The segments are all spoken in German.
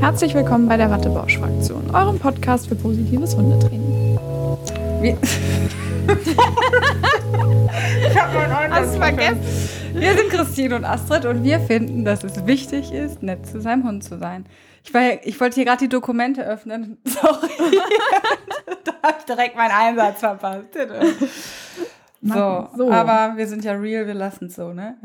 Herzlich willkommen bei der Wattebausch-Fraktion, eurem Podcast für positives Hundetraining. Wir ich habe meinen Hast vergessen? Wir sind Christine und Astrid und wir finden, dass es wichtig ist, nett zu seinem Hund zu sein. Ich, war, ich wollte hier gerade die Dokumente öffnen. Sorry. da habe ich direkt meinen Einsatz verpasst. So, so, aber wir sind ja real, wir lassen es so, ne?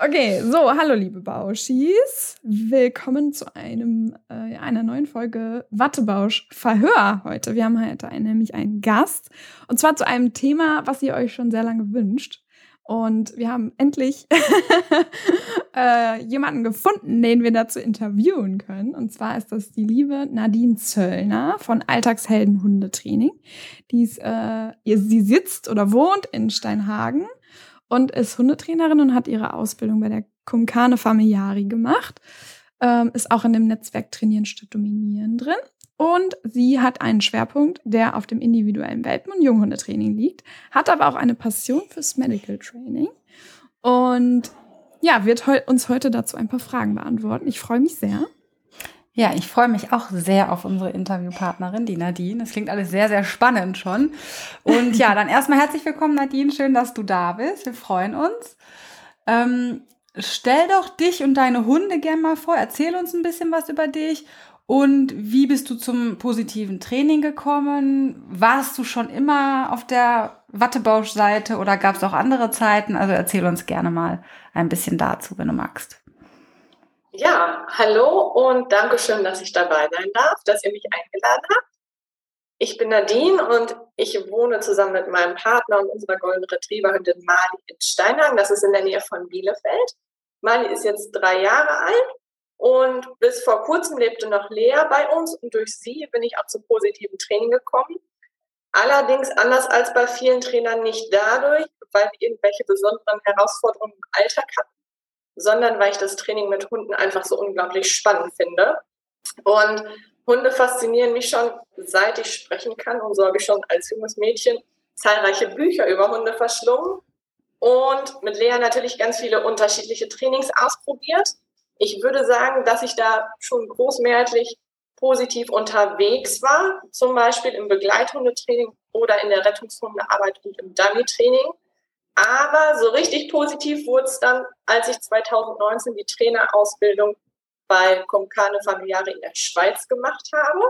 Okay, so, hallo liebe Bauschis. Willkommen zu einem, äh, einer neuen Folge Wattebausch Verhör heute. Wir haben heute einen, nämlich einen Gast und zwar zu einem Thema, was ihr euch schon sehr lange wünscht. Und wir haben endlich äh, jemanden gefunden, den wir dazu interviewen können. Und zwar ist das die liebe Nadine Zöllner von Alltagshelden Hundetraining. Die ist, äh, sie sitzt oder wohnt in Steinhagen und ist Hundetrainerin und hat ihre Ausbildung bei der Kumkane Familiari gemacht. Ähm, ist auch in dem Netzwerk Trainieren statt Dominieren drin. Und sie hat einen Schwerpunkt, der auf dem individuellen Welpen- und Junghundetraining liegt, hat aber auch eine Passion fürs Medical Training und ja, wird he uns heute dazu ein paar Fragen beantworten. Ich freue mich sehr. Ja, ich freue mich auch sehr auf unsere Interviewpartnerin, die Nadine. Das klingt alles sehr, sehr spannend schon. Und ja, dann erstmal herzlich willkommen, Nadine. Schön, dass du da bist. Wir freuen uns. Ähm, stell doch dich und deine Hunde gerne mal vor. Erzähl uns ein bisschen was über dich und wie bist du zum positiven Training gekommen? Warst du schon immer auf der Wattebausch-Seite oder gab es auch andere Zeiten? Also erzähl uns gerne mal ein bisschen dazu, wenn du magst. Ja, hallo und danke schön, dass ich dabei sein darf, dass ihr mich eingeladen habt. Ich bin Nadine und ich wohne zusammen mit meinem Partner und unserer Golden Retriever-Hündin Mali in Steinhagen. Das ist in der Nähe von Bielefeld. Mali ist jetzt drei Jahre alt und bis vor kurzem lebte noch Lea bei uns und durch sie bin ich auch zum positiven Training gekommen. Allerdings anders als bei vielen Trainern nicht dadurch, weil wir irgendwelche besonderen Herausforderungen im Alltag hatten, sondern weil ich das Training mit Hunden einfach so unglaublich spannend finde. Und Hunde faszinieren mich schon, seit ich sprechen kann und so habe ich schon als junges Mädchen zahlreiche Bücher über Hunde verschlungen und mit Lea natürlich ganz viele unterschiedliche Trainings ausprobiert ich würde sagen, dass ich da schon großmehrheitlich positiv unterwegs war, zum Beispiel im Begleithundetraining oder in der Rettungshundearbeit und im Dummy-Training. Aber so richtig positiv wurde es dann, als ich 2019 die Trainerausbildung bei Comcane Familiare in der Schweiz gemacht habe.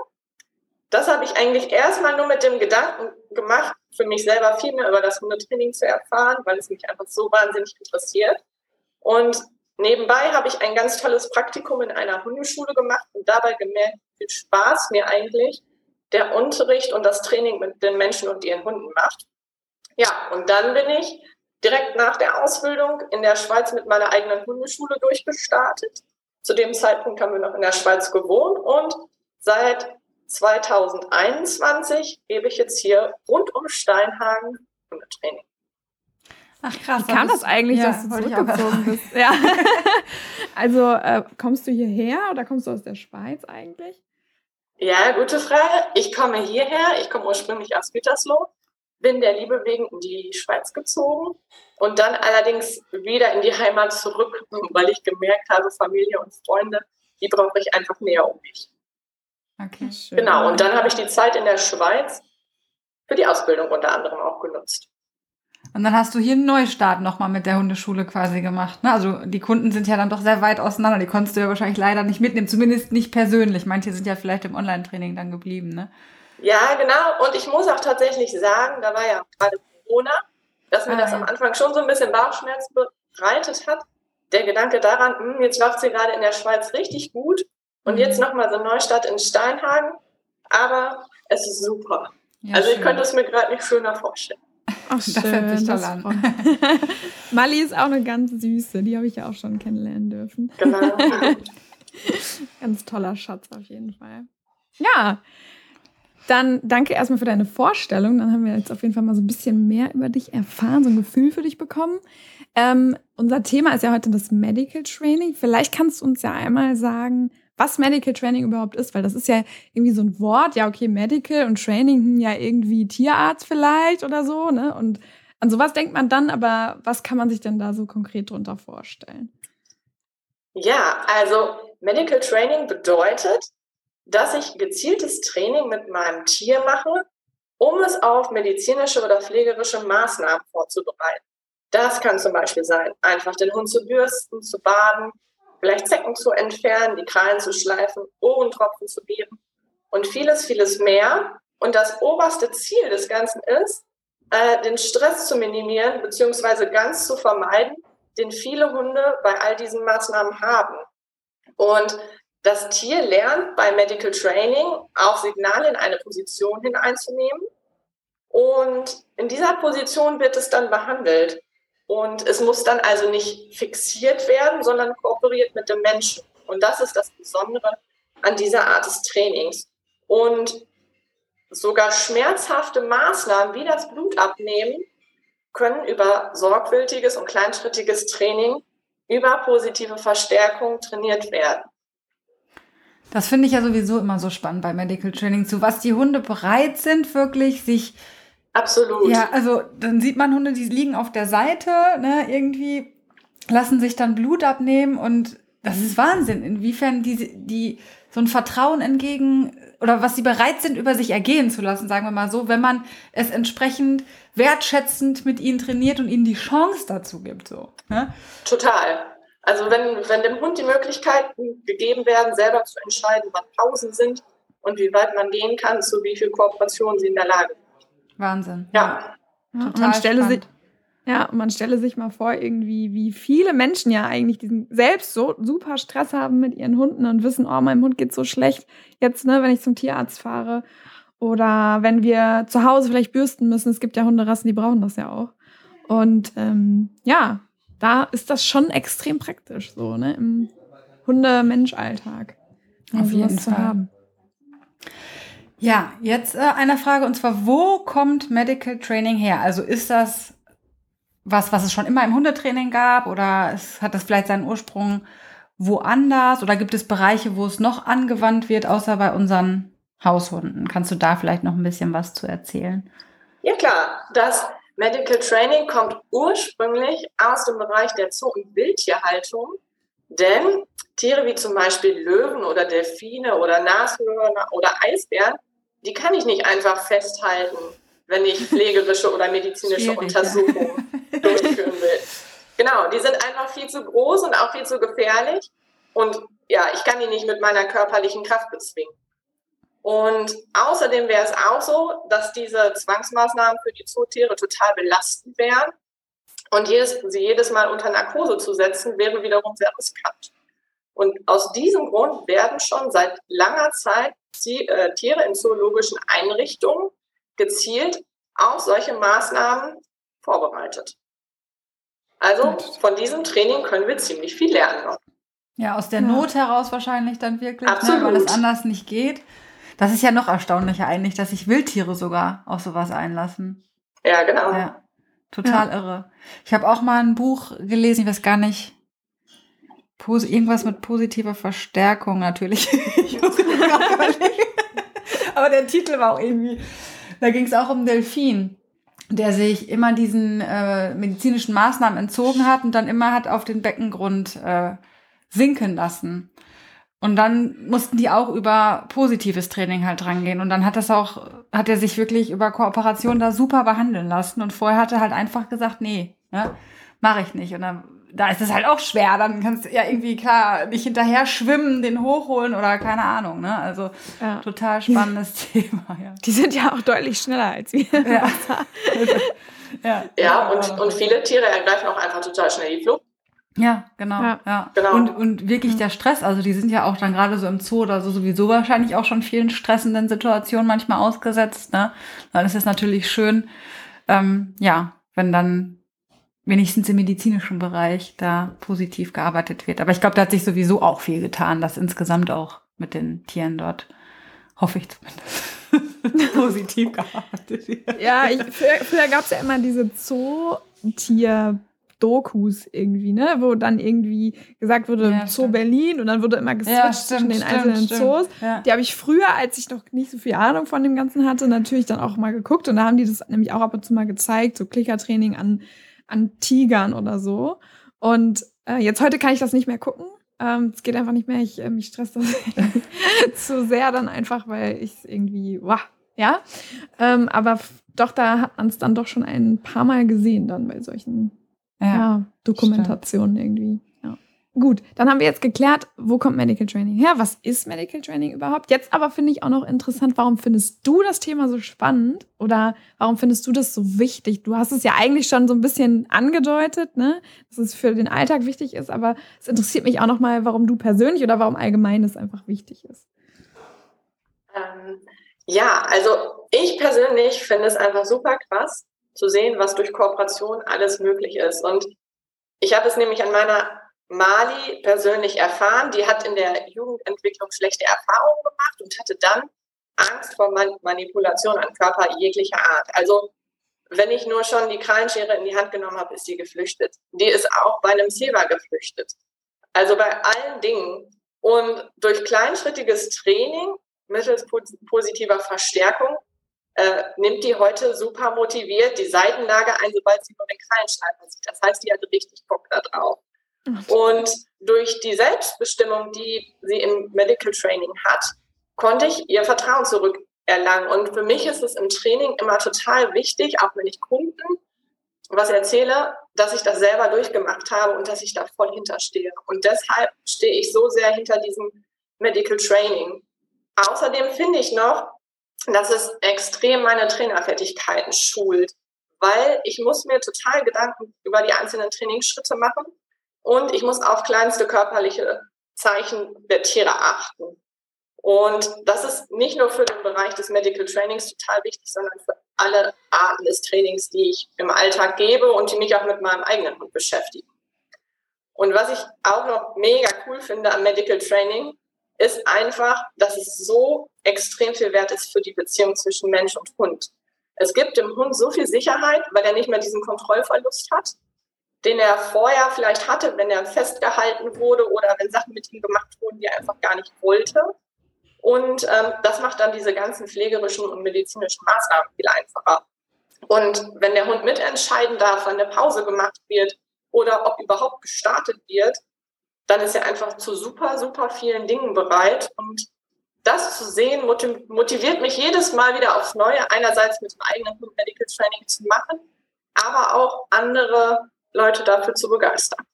Das habe ich eigentlich erstmal nur mit dem Gedanken gemacht, für mich selber viel mehr über das Hundetraining zu erfahren, weil es mich einfach so wahnsinnig interessiert. Und Nebenbei habe ich ein ganz tolles Praktikum in einer Hundeschule gemacht und dabei gemerkt, wie viel Spaß mir eigentlich der Unterricht und das Training mit den Menschen und ihren Hunden macht. Ja, und dann bin ich direkt nach der Ausbildung in der Schweiz mit meiner eigenen Hundeschule durchgestartet. Zu dem Zeitpunkt haben wir noch in der Schweiz gewohnt und seit 2021 gebe ich jetzt hier rund um Steinhagen Hundetraining. Ach krass. Wie kam das eigentlich, ja, dass du zurückgezogen bist? Ja. also äh, kommst du hierher oder kommst du aus der Schweiz eigentlich? Ja, gute Frage. Ich komme hierher. Ich komme ursprünglich aus Gütersloh, bin der Liebe wegen in die Schweiz gezogen und dann allerdings wieder in die Heimat zurück, weil ich gemerkt habe, Familie und Freunde, die brauche ich einfach näher um mich. Okay, schön. Genau, und dann habe ich die Zeit in der Schweiz für die Ausbildung unter anderem auch genutzt. Und dann hast du hier einen Neustart nochmal mit der Hundeschule quasi gemacht. Ne? Also die Kunden sind ja dann doch sehr weit auseinander. Die konntest du ja wahrscheinlich leider nicht mitnehmen, zumindest nicht persönlich. Manche sind ja vielleicht im Online-Training dann geblieben. Ne? Ja, genau. Und ich muss auch tatsächlich sagen, da war ja gerade Corona, dass mir ah, das ja. am Anfang schon so ein bisschen Bauchschmerz bereitet hat. Der Gedanke daran, hm, jetzt läuft sie gerade in der Schweiz richtig gut und mhm. jetzt nochmal so ein Neustart in Steinhagen. Aber es ist super. Ja, also ich könnte es mir gerade nicht schöner vorstellen. Ach, schön, das hört sich toll an. Mali ist auch eine ganz süße, die habe ich ja auch schon kennenlernen dürfen. Genau. ganz toller Schatz auf jeden Fall. Ja, dann danke erstmal für deine Vorstellung. Dann haben wir jetzt auf jeden Fall mal so ein bisschen mehr über dich erfahren, so ein Gefühl für dich bekommen. Ähm, unser Thema ist ja heute das Medical Training. Vielleicht kannst du uns ja einmal sagen, was Medical Training überhaupt ist, weil das ist ja irgendwie so ein Wort, ja, okay, Medical und Training, hm, ja, irgendwie Tierarzt vielleicht oder so, ne? Und an sowas denkt man dann, aber was kann man sich denn da so konkret drunter vorstellen? Ja, also Medical Training bedeutet, dass ich gezieltes Training mit meinem Tier mache, um es auf medizinische oder pflegerische Maßnahmen vorzubereiten. Das kann zum Beispiel sein, einfach den Hund zu bürsten, zu baden, vielleicht Zecken zu entfernen, die Krallen zu schleifen, Ohrentropfen zu geben und vieles, vieles mehr. Und das oberste Ziel des Ganzen ist, äh, den Stress zu minimieren bzw. ganz zu vermeiden, den viele Hunde bei all diesen Maßnahmen haben. Und das Tier lernt bei Medical Training auch Signale in eine Position hineinzunehmen. Und in dieser Position wird es dann behandelt. Und es muss dann also nicht fixiert werden, sondern kooperiert mit dem Menschen. Und das ist das Besondere an dieser Art des Trainings. Und sogar schmerzhafte Maßnahmen wie das Blutabnehmen können über sorgfältiges und kleinschrittiges Training über positive Verstärkung trainiert werden. Das finde ich ja sowieso immer so spannend bei Medical Training, zu was die Hunde bereit sind, wirklich sich. Absolut. Ja, also dann sieht man Hunde, die liegen auf der Seite, ne, irgendwie lassen sich dann Blut abnehmen und das ist Wahnsinn, inwiefern die, die so ein Vertrauen entgegen oder was sie bereit sind, über sich ergehen zu lassen, sagen wir mal so, wenn man es entsprechend wertschätzend mit ihnen trainiert und ihnen die Chance dazu gibt. So, ne? Total. Also wenn, wenn dem Hund die Möglichkeiten gegeben werden, selber zu entscheiden, wann Pausen sind und wie weit man gehen kann, zu wie viel Kooperation sie in der Lage sind. Wahnsinn. Ja. ja. Total man stelle sich, ja, man stelle sich mal vor, irgendwie, wie viele Menschen ja eigentlich diesen selbst so super Stress haben mit ihren Hunden und wissen, oh, meinem Hund geht so schlecht. Jetzt, ne, wenn ich zum Tierarzt fahre oder wenn wir zu Hause vielleicht bürsten müssen. Es gibt ja Hunderassen, die brauchen das ja auch. Und ähm, ja, da ist das schon extrem praktisch, so, ne, im Hunde-Mensch-Alltag. Auf jeden Fall. Haben. Ja, jetzt äh, eine Frage und zwar, wo kommt Medical Training her? Also ist das was, was es schon immer im Hundetraining gab oder es hat das vielleicht seinen Ursprung woanders oder gibt es Bereiche, wo es noch angewandt wird, außer bei unseren Haushunden? Kannst du da vielleicht noch ein bisschen was zu erzählen? Ja klar, das Medical Training kommt ursprünglich aus dem Bereich der Zoo- und Wildtierhaltung, denn Tiere wie zum Beispiel Löwen oder Delfine oder Nashörner oder Eisbären, die kann ich nicht einfach festhalten, wenn ich pflegerische oder medizinische Untersuchungen durchführen will. Genau, die sind einfach viel zu groß und auch viel zu gefährlich. Und ja, ich kann die nicht mit meiner körperlichen Kraft bezwingen. Und außerdem wäre es auch so, dass diese Zwangsmaßnahmen für die Zootiere total belastend wären. Und jedes, sie jedes Mal unter Narkose zu setzen, wäre wiederum sehr riskant. Und aus diesem Grund werden schon seit langer Zeit die, äh, Tiere in zoologischen Einrichtungen gezielt auf solche Maßnahmen vorbereitet. Also von diesem Training können wir ziemlich viel lernen. Ja, aus der Not heraus wahrscheinlich dann wirklich, ne, weil es anders nicht geht. Das ist ja noch erstaunlicher eigentlich, dass sich Wildtiere sogar auf sowas einlassen. Ja, genau. Ja, total ja. irre. Ich habe auch mal ein Buch gelesen, ich weiß gar nicht, irgendwas mit positiver Verstärkung natürlich. Aber der Titel war auch irgendwie, da ging es auch um Delfin, der sich immer diesen äh, medizinischen Maßnahmen entzogen hat und dann immer hat auf den Beckengrund äh, sinken lassen. Und dann mussten die auch über positives Training halt rangehen. Und dann hat das auch, hat er sich wirklich über Kooperation da super behandeln lassen. Und vorher hat er halt einfach gesagt, nee, ne, mache ich nicht. Und dann, da ist es halt auch schwer. Dann kannst du ja irgendwie klar nicht hinterher schwimmen, den hochholen oder keine Ahnung. Ne? Also ja. total spannendes Thema. Ja. Die sind ja auch deutlich schneller als wir. Ja, ja. ja und, und viele Tiere ergreifen auch einfach total schnell die Flucht. Ja, genau. Ja. ja. Genau. Und, und wirklich der Stress, also die sind ja auch dann gerade so im Zoo oder so sowieso wahrscheinlich auch schon vielen stressenden Situationen manchmal ausgesetzt. Ne? Dann ist es natürlich schön, ähm, ja, wenn dann wenigstens im medizinischen Bereich da positiv gearbeitet wird. Aber ich glaube, da hat sich sowieso auch viel getan, dass insgesamt auch mit den Tieren dort, hoffe ich zumindest, positiv gearbeitet wird. Ja, ich, früher, früher gab es ja immer diese Zootier- Dokus irgendwie, ne? Wo dann irgendwie gesagt wurde, ja, Zoo Berlin und dann wurde immer geswitcht ja, zwischen den stimmt, einzelnen stimmt. Zoos. Ja. Die habe ich früher, als ich noch nicht so viel Ahnung von dem Ganzen hatte, natürlich dann auch mal geguckt und da haben die das nämlich auch ab und zu mal gezeigt, so Klickertraining an, an Tigern oder so. Und äh, jetzt heute kann ich das nicht mehr gucken, Ähm, es geht einfach nicht mehr. Ich, äh, mich stresst das zu sehr dann einfach, weil ich es irgendwie, wow, ja. Ähm, aber doch, da hat man es dann doch schon ein paar Mal gesehen, dann bei solchen ja, ja Dokumentationen stimmt. irgendwie. Gut, dann haben wir jetzt geklärt, wo kommt Medical Training her? Was ist Medical Training überhaupt? Jetzt aber finde ich auch noch interessant, warum findest du das Thema so spannend oder warum findest du das so wichtig? Du hast es ja eigentlich schon so ein bisschen angedeutet, ne, dass es für den Alltag wichtig ist, aber es interessiert mich auch noch mal, warum du persönlich oder warum allgemein es einfach wichtig ist. Ähm, ja, also ich persönlich finde es einfach super krass zu sehen, was durch Kooperation alles möglich ist und ich habe es nämlich an meiner Mali persönlich erfahren. Die hat in der Jugendentwicklung schlechte Erfahrungen gemacht und hatte dann Angst vor Manipulation an Körper jeglicher Art. Also wenn ich nur schon die Krallenschere in die Hand genommen habe, ist sie geflüchtet. Die ist auch bei einem Silber geflüchtet. Also bei allen Dingen. Und durch kleinschrittiges Training mittels positiver Verstärkung äh, nimmt die heute super motiviert die Seitenlage ein, sobald sie nur den Krallenschleifer sieht. Das heißt, die hat richtig Bock da drauf. Und durch die Selbstbestimmung, die sie im Medical Training hat, konnte ich ihr Vertrauen zurückerlangen. Und für mich ist es im Training immer total wichtig, auch wenn ich Kunden was erzähle, dass ich das selber durchgemacht habe und dass ich da voll hinterstehe. Und deshalb stehe ich so sehr hinter diesem Medical Training. Außerdem finde ich noch, dass es extrem meine Trainerfertigkeiten schult, weil ich muss mir total Gedanken über die einzelnen Trainingsschritte machen und ich muss auf kleinste körperliche Zeichen der Tiere achten. Und das ist nicht nur für den Bereich des Medical Trainings total wichtig, sondern für alle Arten des Trainings, die ich im Alltag gebe und die mich auch mit meinem eigenen Hund beschäftigen. Und was ich auch noch mega cool finde am Medical Training, ist einfach, dass es so extrem viel wert ist für die Beziehung zwischen Mensch und Hund. Es gibt dem Hund so viel Sicherheit, weil er nicht mehr diesen Kontrollverlust hat den er vorher vielleicht hatte, wenn er festgehalten wurde oder wenn Sachen mit ihm gemacht wurden, die er einfach gar nicht wollte. Und ähm, das macht dann diese ganzen pflegerischen und medizinischen Maßnahmen viel einfacher. Und wenn der Hund mitentscheiden darf, wann eine Pause gemacht wird oder ob überhaupt gestartet wird, dann ist er einfach zu super, super vielen Dingen bereit. Und das zu sehen, motiviert mich jedes Mal wieder aufs Neue, einerseits mit dem eigenen Medical Training zu machen, aber auch andere Leute dafür zu begeistern.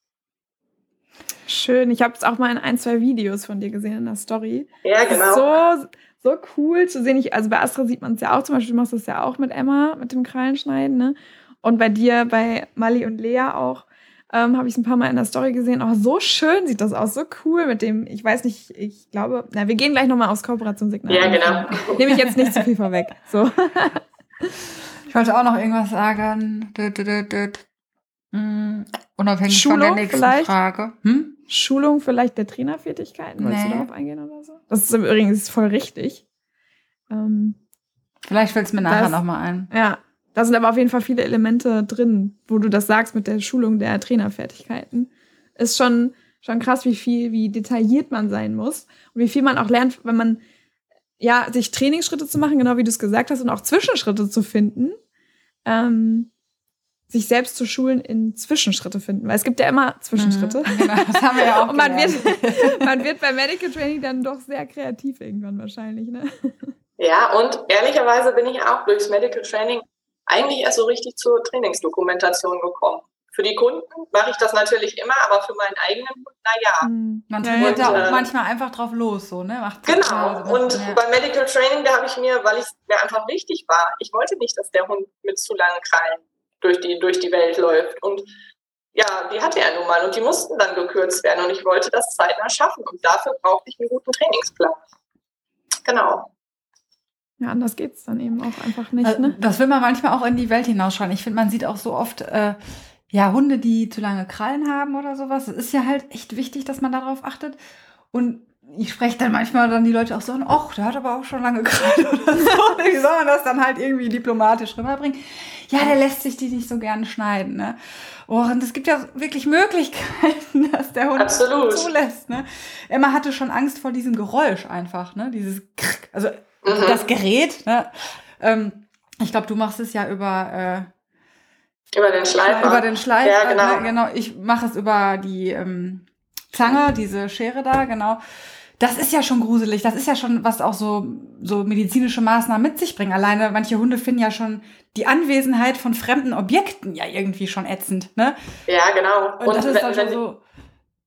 Schön. Ich habe es auch mal in ein, zwei Videos von dir gesehen in der Story. Ja, genau. So, so cool zu sehen. Ich, also bei Astra sieht man es ja auch. Zum Beispiel du machst das ja auch mit Emma, mit dem Krallenschneiden. Ne? Und bei dir, bei Mali und Lea auch, ähm, habe ich es ein paar Mal in der Story gesehen. Auch so schön sieht das aus. So cool mit dem, ich weiß nicht, ich glaube, na, wir gehen gleich nochmal aufs Kooperationssignal. Ja, genau. Nehme ich jetzt nicht zu viel vorweg. So. ich wollte auch noch irgendwas sagen. Mm, unabhängig Schulung von der nächsten vielleicht? Frage. Hm? Schulung vielleicht der Trainerfertigkeiten? Wolltest nee. du darauf eingehen oder so? Das ist übrigens voll richtig. Ähm, vielleicht fällt es mir nachher nochmal ein. Ja, da sind aber auf jeden Fall viele Elemente drin, wo du das sagst mit der Schulung der Trainerfertigkeiten. Ist schon, schon krass, wie viel, wie detailliert man sein muss und wie viel man auch lernt, wenn man ja, sich Trainingsschritte zu machen, genau wie du es gesagt hast, und auch Zwischenschritte zu finden. Ähm, sich selbst zu schulen in Zwischenschritte finden. Weil es gibt ja immer Zwischenschritte. Mhm, genau, das haben wir ja auch Und man wird, man wird bei Medical Training dann doch sehr kreativ irgendwann wahrscheinlich, ne? Ja, und ehrlicherweise bin ich auch durchs Medical Training eigentlich erst so richtig zur Trainingsdokumentation gekommen. Für die Kunden mache ich das natürlich immer, aber für meinen eigenen Hund, naja. Mhm. Man trainiert da auch äh, manchmal einfach drauf los, so, ne? Macht genau. und ja. beim Medical Training, da habe ich mir, weil es mir einfach wichtig war, ich wollte nicht, dass der Hund mit zu langen Krallen durch die, durch die Welt läuft. Und ja, die hatte er nun mal und die mussten dann gekürzt werden und ich wollte das zeitnah schaffen und dafür brauchte ich einen guten Trainingsplan. Genau. Ja, anders geht es dann eben auch einfach nicht. Ne? Das will man manchmal auch in die Welt hinausschauen. Ich finde, man sieht auch so oft äh, ja Hunde, die zu lange Krallen haben oder sowas. Es ist ja halt echt wichtig, dass man darauf achtet. Und ich spreche dann manchmal dann die Leute auch so an, ach, der hat aber auch schon lange Kreide oder so. Wie soll man das dann halt irgendwie diplomatisch rüberbringen? Ja, der lässt sich die nicht so gerne schneiden. Ne? Oh, und es gibt ja wirklich Möglichkeiten, dass der Hund Absolut. zulässt. Ne? Emma hatte schon Angst vor diesem Geräusch einfach, ne? Dieses Krrk, also mhm. das Gerät. Ne? Ähm, ich glaube, du machst es ja über äh, über den Schleifer. Über den Schleifer. Ja, genau. Ne? genau. Ich mache es über die ähm, Zange, diese Schere da, genau. Das ist ja schon gruselig. Das ist ja schon, was auch so, so medizinische Maßnahmen mit sich bringen. Alleine manche Hunde finden ja schon die Anwesenheit von fremden Objekten ja irgendwie schon ätzend, ne? Ja, genau. Und, Und das ist dann schon so,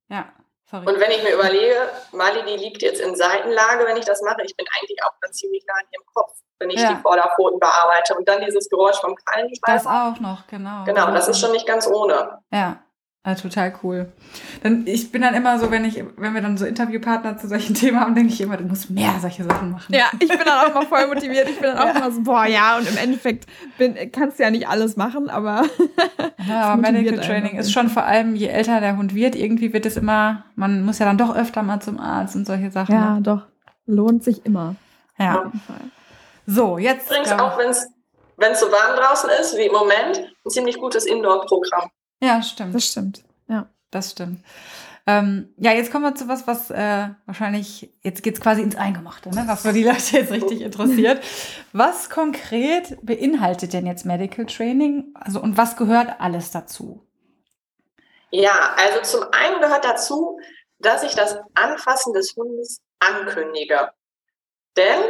ja. Sorry. Und wenn ich mir überlege, Mali, die liegt jetzt in Seitenlage, wenn ich das mache, ich bin eigentlich auch dann ziemlich nah an ihrem Kopf, wenn ich ja. die Vorderpfoten bearbeite. Und dann dieses Geräusch vom Krallenschweif. Das auch noch, genau. Genau, das ist schon nicht ganz ohne. Ja. Ja, total cool. Dann, ich bin dann immer so, wenn ich, wenn wir dann so Interviewpartner zu solchen Themen haben, denke ich immer, du musst mehr solche Sachen machen. Ja, ich bin dann auch immer voll motiviert. Ich bin dann auch ja. immer so, boah, ja, und im Endeffekt bin, kannst du ja nicht alles machen, aber. ja, aber Medical Training ist schon vor allem, je älter der Hund wird, irgendwie wird es immer, man muss ja dann doch öfter mal zum Arzt und solche Sachen. Ja, doch. Lohnt sich immer. Ja. Auf jeden Fall. So, jetzt. Übrigens auch, wenn es so warm draußen ist, wie im Moment, ein ziemlich gutes Indoor-Programm. Ja, stimmt. Das stimmt. Ja. Das stimmt. Ähm, ja, jetzt kommen wir zu was, was äh, wahrscheinlich, jetzt geht es quasi ins Eingemachte, ne? was für die Leute jetzt richtig interessiert. Was konkret beinhaltet denn jetzt Medical Training? Also und was gehört alles dazu? Ja, also zum einen gehört dazu, dass ich das Anfassen des Hundes ankündige. Denn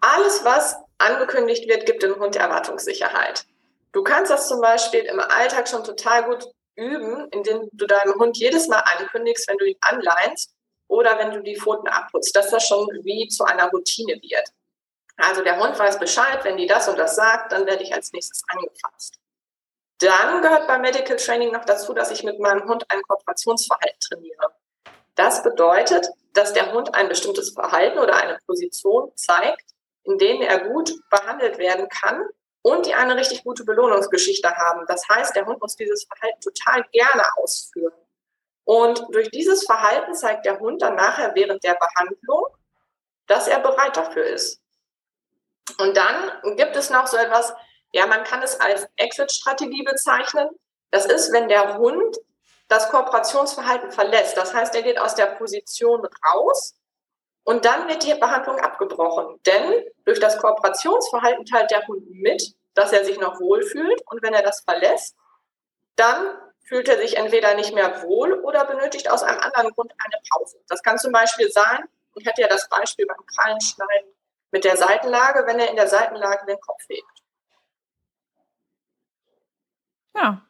alles, was angekündigt wird, gibt dem Hund Erwartungssicherheit. Du kannst das zum Beispiel im Alltag schon total gut üben, indem du deinem Hund jedes Mal ankündigst, wenn du ihn anleinst oder wenn du die Pfoten abputzt, dass das schon wie zu einer Routine wird. Also der Hund weiß Bescheid, wenn die das und das sagt, dann werde ich als nächstes angefasst. Dann gehört beim Medical Training noch dazu, dass ich mit meinem Hund ein Kooperationsverhalten trainiere. Das bedeutet, dass der Hund ein bestimmtes Verhalten oder eine Position zeigt, in denen er gut behandelt werden kann und die eine richtig gute Belohnungsgeschichte haben. Das heißt, der Hund muss dieses Verhalten total gerne ausführen. Und durch dieses Verhalten zeigt der Hund dann nachher während der Behandlung, dass er bereit dafür ist. Und dann gibt es noch so etwas, ja, man kann es als Exit-Strategie bezeichnen. Das ist, wenn der Hund das Kooperationsverhalten verlässt. Das heißt, er geht aus der Position raus und dann wird die Behandlung abgebrochen. Denn durch das Kooperationsverhalten teilt der Hund mit, dass er sich noch wohlfühlt. Und wenn er das verlässt, dann fühlt er sich entweder nicht mehr wohl oder benötigt aus einem anderen Grund eine Pause. Das kann zum Beispiel sein, ich hatte ja das Beispiel beim Krallenschneiden mit der Seitenlage, wenn er in der Seitenlage den Kopf hebt. Ja,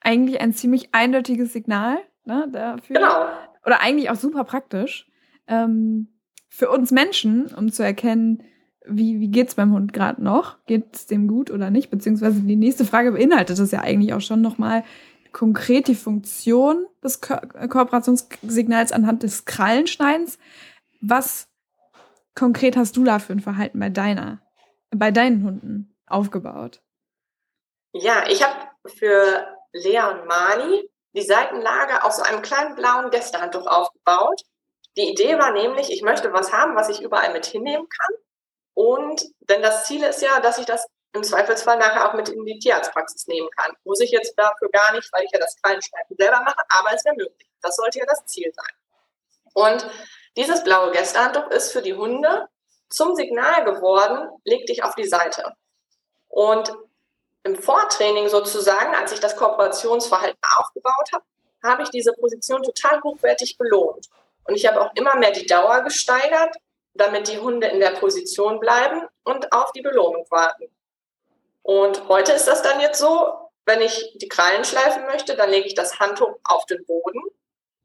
eigentlich ein ziemlich eindeutiges Signal ne, dafür. Genau. Oder eigentlich auch super praktisch. Ähm, für uns Menschen, um zu erkennen, wie, wie geht es beim Hund gerade noch? Geht es dem gut oder nicht? Beziehungsweise die nächste Frage beinhaltet das ja eigentlich auch schon nochmal konkret die Funktion des Ko Kooperationssignals anhand des Krallenschneidens. Was konkret hast du da für ein Verhalten bei deiner, bei deinen Hunden aufgebaut? Ja, ich habe für Lea und Mali die Seitenlage auf so einem kleinen blauen Gästehandtuch aufgebaut. Die Idee war nämlich, ich möchte was haben, was ich überall mit hinnehmen kann. Und denn das Ziel ist ja, dass ich das im Zweifelsfall nachher auch mit in die Tierarztpraxis nehmen kann. Muss ich jetzt dafür gar nicht, weil ich ja das Kleinschneiden selber mache, aber es wäre möglich. Das sollte ja das Ziel sein. Und dieses blaue Gästehandtuch ist für die Hunde zum Signal geworden, leg dich auf die Seite. Und im Vortraining sozusagen, als ich das Kooperationsverhalten aufgebaut habe, habe ich diese Position total hochwertig belohnt. Und ich habe auch immer mehr die Dauer gesteigert, damit die Hunde in der Position bleiben und auf die Belohnung warten. Und heute ist das dann jetzt so, wenn ich die Krallen schleifen möchte, dann lege ich das Handtuch auf den Boden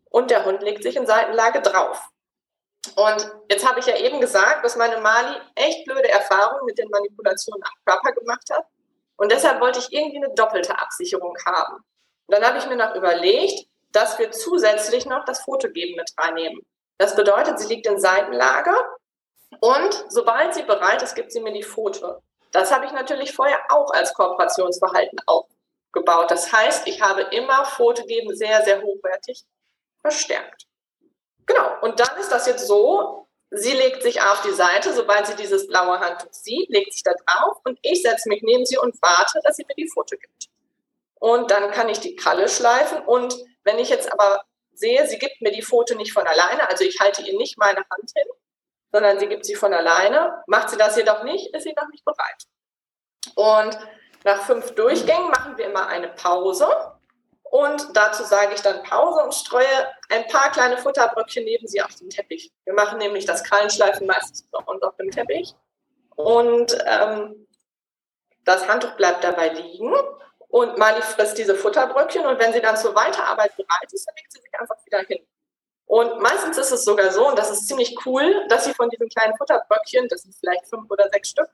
und der Hund legt sich in Seitenlage drauf. Und jetzt habe ich ja eben gesagt, dass meine Mali echt blöde Erfahrungen mit den Manipulationen am Körper gemacht hat. Und deshalb wollte ich irgendwie eine doppelte Absicherung haben. Und dann habe ich mir noch überlegt, dass wir zusätzlich noch das Fotogeben mit reinnehmen. Das bedeutet, sie liegt in Seitenlage und sobald sie bereit ist, gibt sie mir die Foto. Das habe ich natürlich vorher auch als Kooperationsverhalten aufgebaut. Das heißt, ich habe immer Fotogeben sehr, sehr hochwertig verstärkt. Genau, und dann ist das jetzt so, sie legt sich auf die Seite, sobald sie dieses blaue Handtuch sieht, legt sich da drauf und ich setze mich neben sie und warte, dass sie mir die Foto gibt. Und dann kann ich die Kralle schleifen und wenn ich jetzt aber sehe, sie gibt mir die Foto nicht von alleine, also ich halte ihr nicht meine Hand hin, sondern sie gibt sie von alleine. Macht sie das jedoch nicht, ist sie noch nicht bereit. Und nach fünf Durchgängen machen wir immer eine Pause Und dazu sage ich dann Pause und streue ein paar kleine Futterbröckchen neben sie auf den Teppich. Wir machen nämlich das Krallenschleifen meistens bei uns auf dem Teppich. Und ähm, das Handtuch bleibt dabei liegen. Und Mali frisst diese Futterbröckchen und wenn sie dann zur Weiterarbeit bereit ist, dann legt sie sich einfach wieder hin. Und meistens ist es sogar so, und das ist ziemlich cool, dass sie von diesen kleinen Futterbröckchen, das sind vielleicht fünf oder sechs Stück,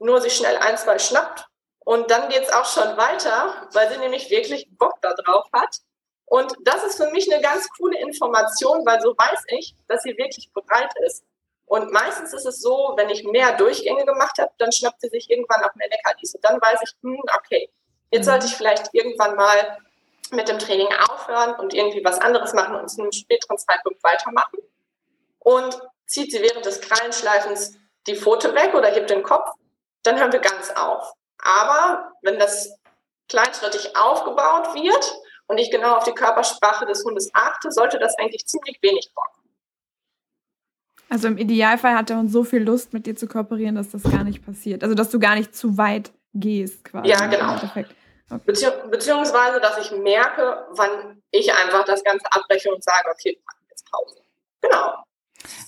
nur sich schnell ein, zwei schnappt. Und dann geht es auch schon weiter, weil sie nämlich wirklich Bock da drauf hat. Und das ist für mich eine ganz coole Information, weil so weiß ich, dass sie wirklich bereit ist. Und meistens ist es so, wenn ich mehr Durchgänge gemacht habe, dann schnappt sie sich irgendwann auch mehr Leckerlis. Und dann weiß ich, hm, okay, jetzt sollte ich vielleicht irgendwann mal mit dem Training aufhören und irgendwie was anderes machen und zu einem späteren Zeitpunkt weitermachen. Und zieht sie während des Krallenschleifens die Pfote weg oder hebt den Kopf, dann hören wir ganz auf. Aber wenn das kleinschrittig aufgebaut wird und ich genau auf die Körpersprache des Hundes achte, sollte das eigentlich ziemlich wenig vorkommen. Also im Idealfall hat der Hund so viel Lust, mit dir zu kooperieren, dass das gar nicht passiert. Also dass du gar nicht zu weit gehst quasi. Ja, genau. Okay. Bezieh beziehungsweise, dass ich merke, wann ich einfach das Ganze abbreche und sage, okay, jetzt Pause. Genau.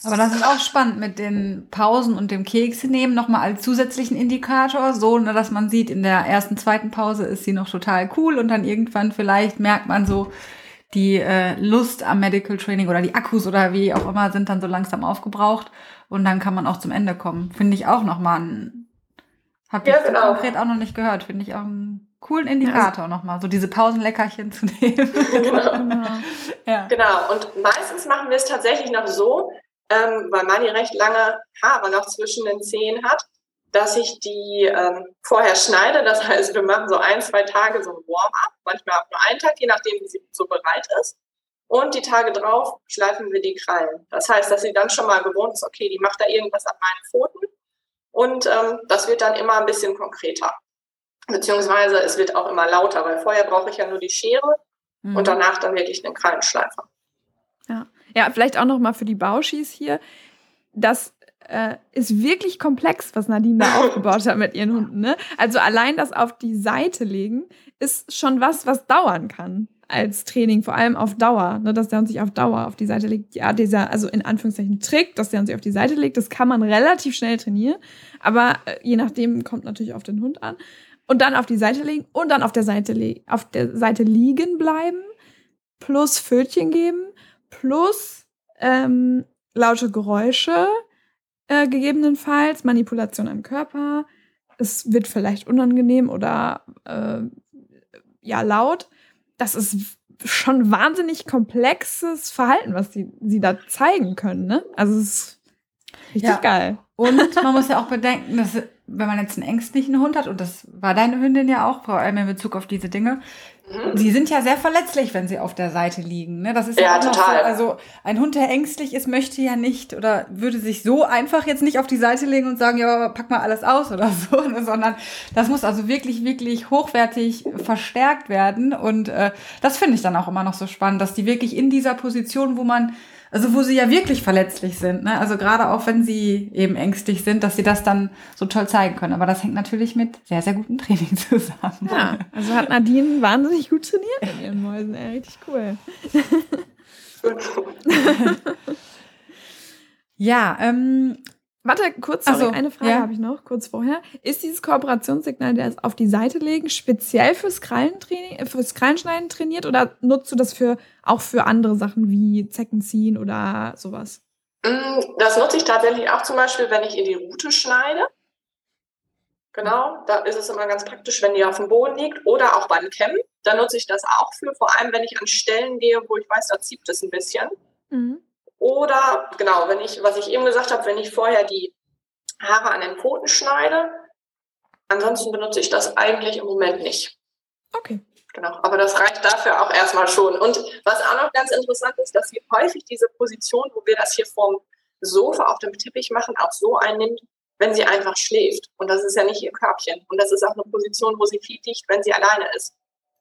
Aber das ist auch spannend mit den Pausen und dem Kekse nehmen, nochmal als zusätzlichen Indikator, so, ne, dass man sieht, in der ersten, zweiten Pause ist sie noch total cool und dann irgendwann vielleicht merkt man so, die äh, Lust am Medical Training oder die Akkus oder wie auch immer sind dann so langsam aufgebraucht und dann kann man auch zum Ende kommen. Finde ich auch nochmal ein, hab ja, ich genau. konkret auch noch nicht gehört, finde ich auch ein coolen Indikator ja, nochmal, so diese Pausenleckerchen zu nehmen. genau. ja. genau, und meistens machen wir es tatsächlich noch so, ähm, weil Mani recht lange Haare noch zwischen den Zehen hat, dass ich die ähm, vorher schneide. Das heißt, wir machen so ein, zwei Tage so ein Warm-up, manchmal auch nur einen Tag, je nachdem, wie sie so bereit ist. Und die Tage drauf schleifen wir die Krallen. Das heißt, dass sie dann schon mal gewohnt ist, okay, die macht da irgendwas an meinen Pfoten. Und ähm, das wird dann immer ein bisschen konkreter. Beziehungsweise es wird auch immer lauter, weil vorher brauche ich ja nur die Schere mhm. und danach dann wirklich den Krallenschleifer. Ja. ja, vielleicht auch noch mal für die Bauschis hier. Das äh, ist wirklich komplex, was Nadine da aufgebaut hat mit ihren Hunden. Ne? Also allein das auf die Seite legen ist schon was, was dauern kann als Training, vor allem auf Dauer, ne, dass der Hund sich auf Dauer auf die Seite legt. Ja, dieser, also in Anführungszeichen Trick, dass der Hund sich auf die Seite legt, das kann man relativ schnell trainieren, aber äh, je nachdem kommt natürlich auf den Hund an und dann auf die Seite legen und dann auf der Seite, auf der Seite liegen bleiben, plus Pfötchen geben, plus ähm, laute Geräusche äh, gegebenenfalls, Manipulation am Körper. Es wird vielleicht unangenehm oder äh, ja laut. Das ist schon wahnsinnig komplexes Verhalten, was sie, sie da zeigen können. Ne? Also es ist richtig ja. geil. Und man muss ja auch bedenken, dass wenn man jetzt einen ängstlichen Hund hat, und das war deine Hündin ja auch, vor allem in Bezug auf diese Dinge, mhm. sie sind ja sehr verletzlich, wenn sie auf der Seite liegen. Ne? Das ist ja, ja total. So, also ein Hund, der ängstlich ist, möchte ja nicht oder würde sich so einfach jetzt nicht auf die Seite legen und sagen, ja, pack mal alles aus oder so, ne? sondern das muss also wirklich, wirklich hochwertig verstärkt werden. Und äh, das finde ich dann auch immer noch so spannend, dass die wirklich in dieser Position, wo man also wo sie ja wirklich verletzlich sind, ne? Also gerade auch wenn sie eben ängstlich sind, dass sie das dann so toll zeigen können. Aber das hängt natürlich mit sehr, sehr gutem Training zusammen. Ja, also hat Nadine wahnsinnig gut trainiert mit ihren Mäusen. Ja, richtig cool. ja, ähm, Warte, kurz, sorry, so, eine Frage ja. habe ich noch, kurz vorher. Ist dieses Kooperationssignal, der es auf die Seite legen, speziell fürs, Krallentraining, fürs Krallenschneiden trainiert oder nutzt du das für, auch für andere Sachen wie Zecken ziehen oder sowas? Mm, das nutze ich tatsächlich auch zum Beispiel, wenn ich in die Route schneide. Genau, da ist es immer ganz praktisch, wenn die auf dem Boden liegt oder auch beim Kämmen. Da nutze ich das auch für, vor allem wenn ich an Stellen gehe, wo ich weiß, da zieht es ein bisschen. Mhm. Oder genau, wenn ich, was ich eben gesagt habe, wenn ich vorher die Haare an den Pfoten schneide. Ansonsten benutze ich das eigentlich im Moment nicht. Okay. Genau, aber das reicht dafür auch erstmal schon. Und was auch noch ganz interessant ist, dass sie häufig diese Position, wo wir das hier vom Sofa auf dem Teppich machen, auch so einnimmt, wenn sie einfach schläft. Und das ist ja nicht ihr Körbchen. Und das ist auch eine Position, wo sie viel dicht, wenn sie alleine ist.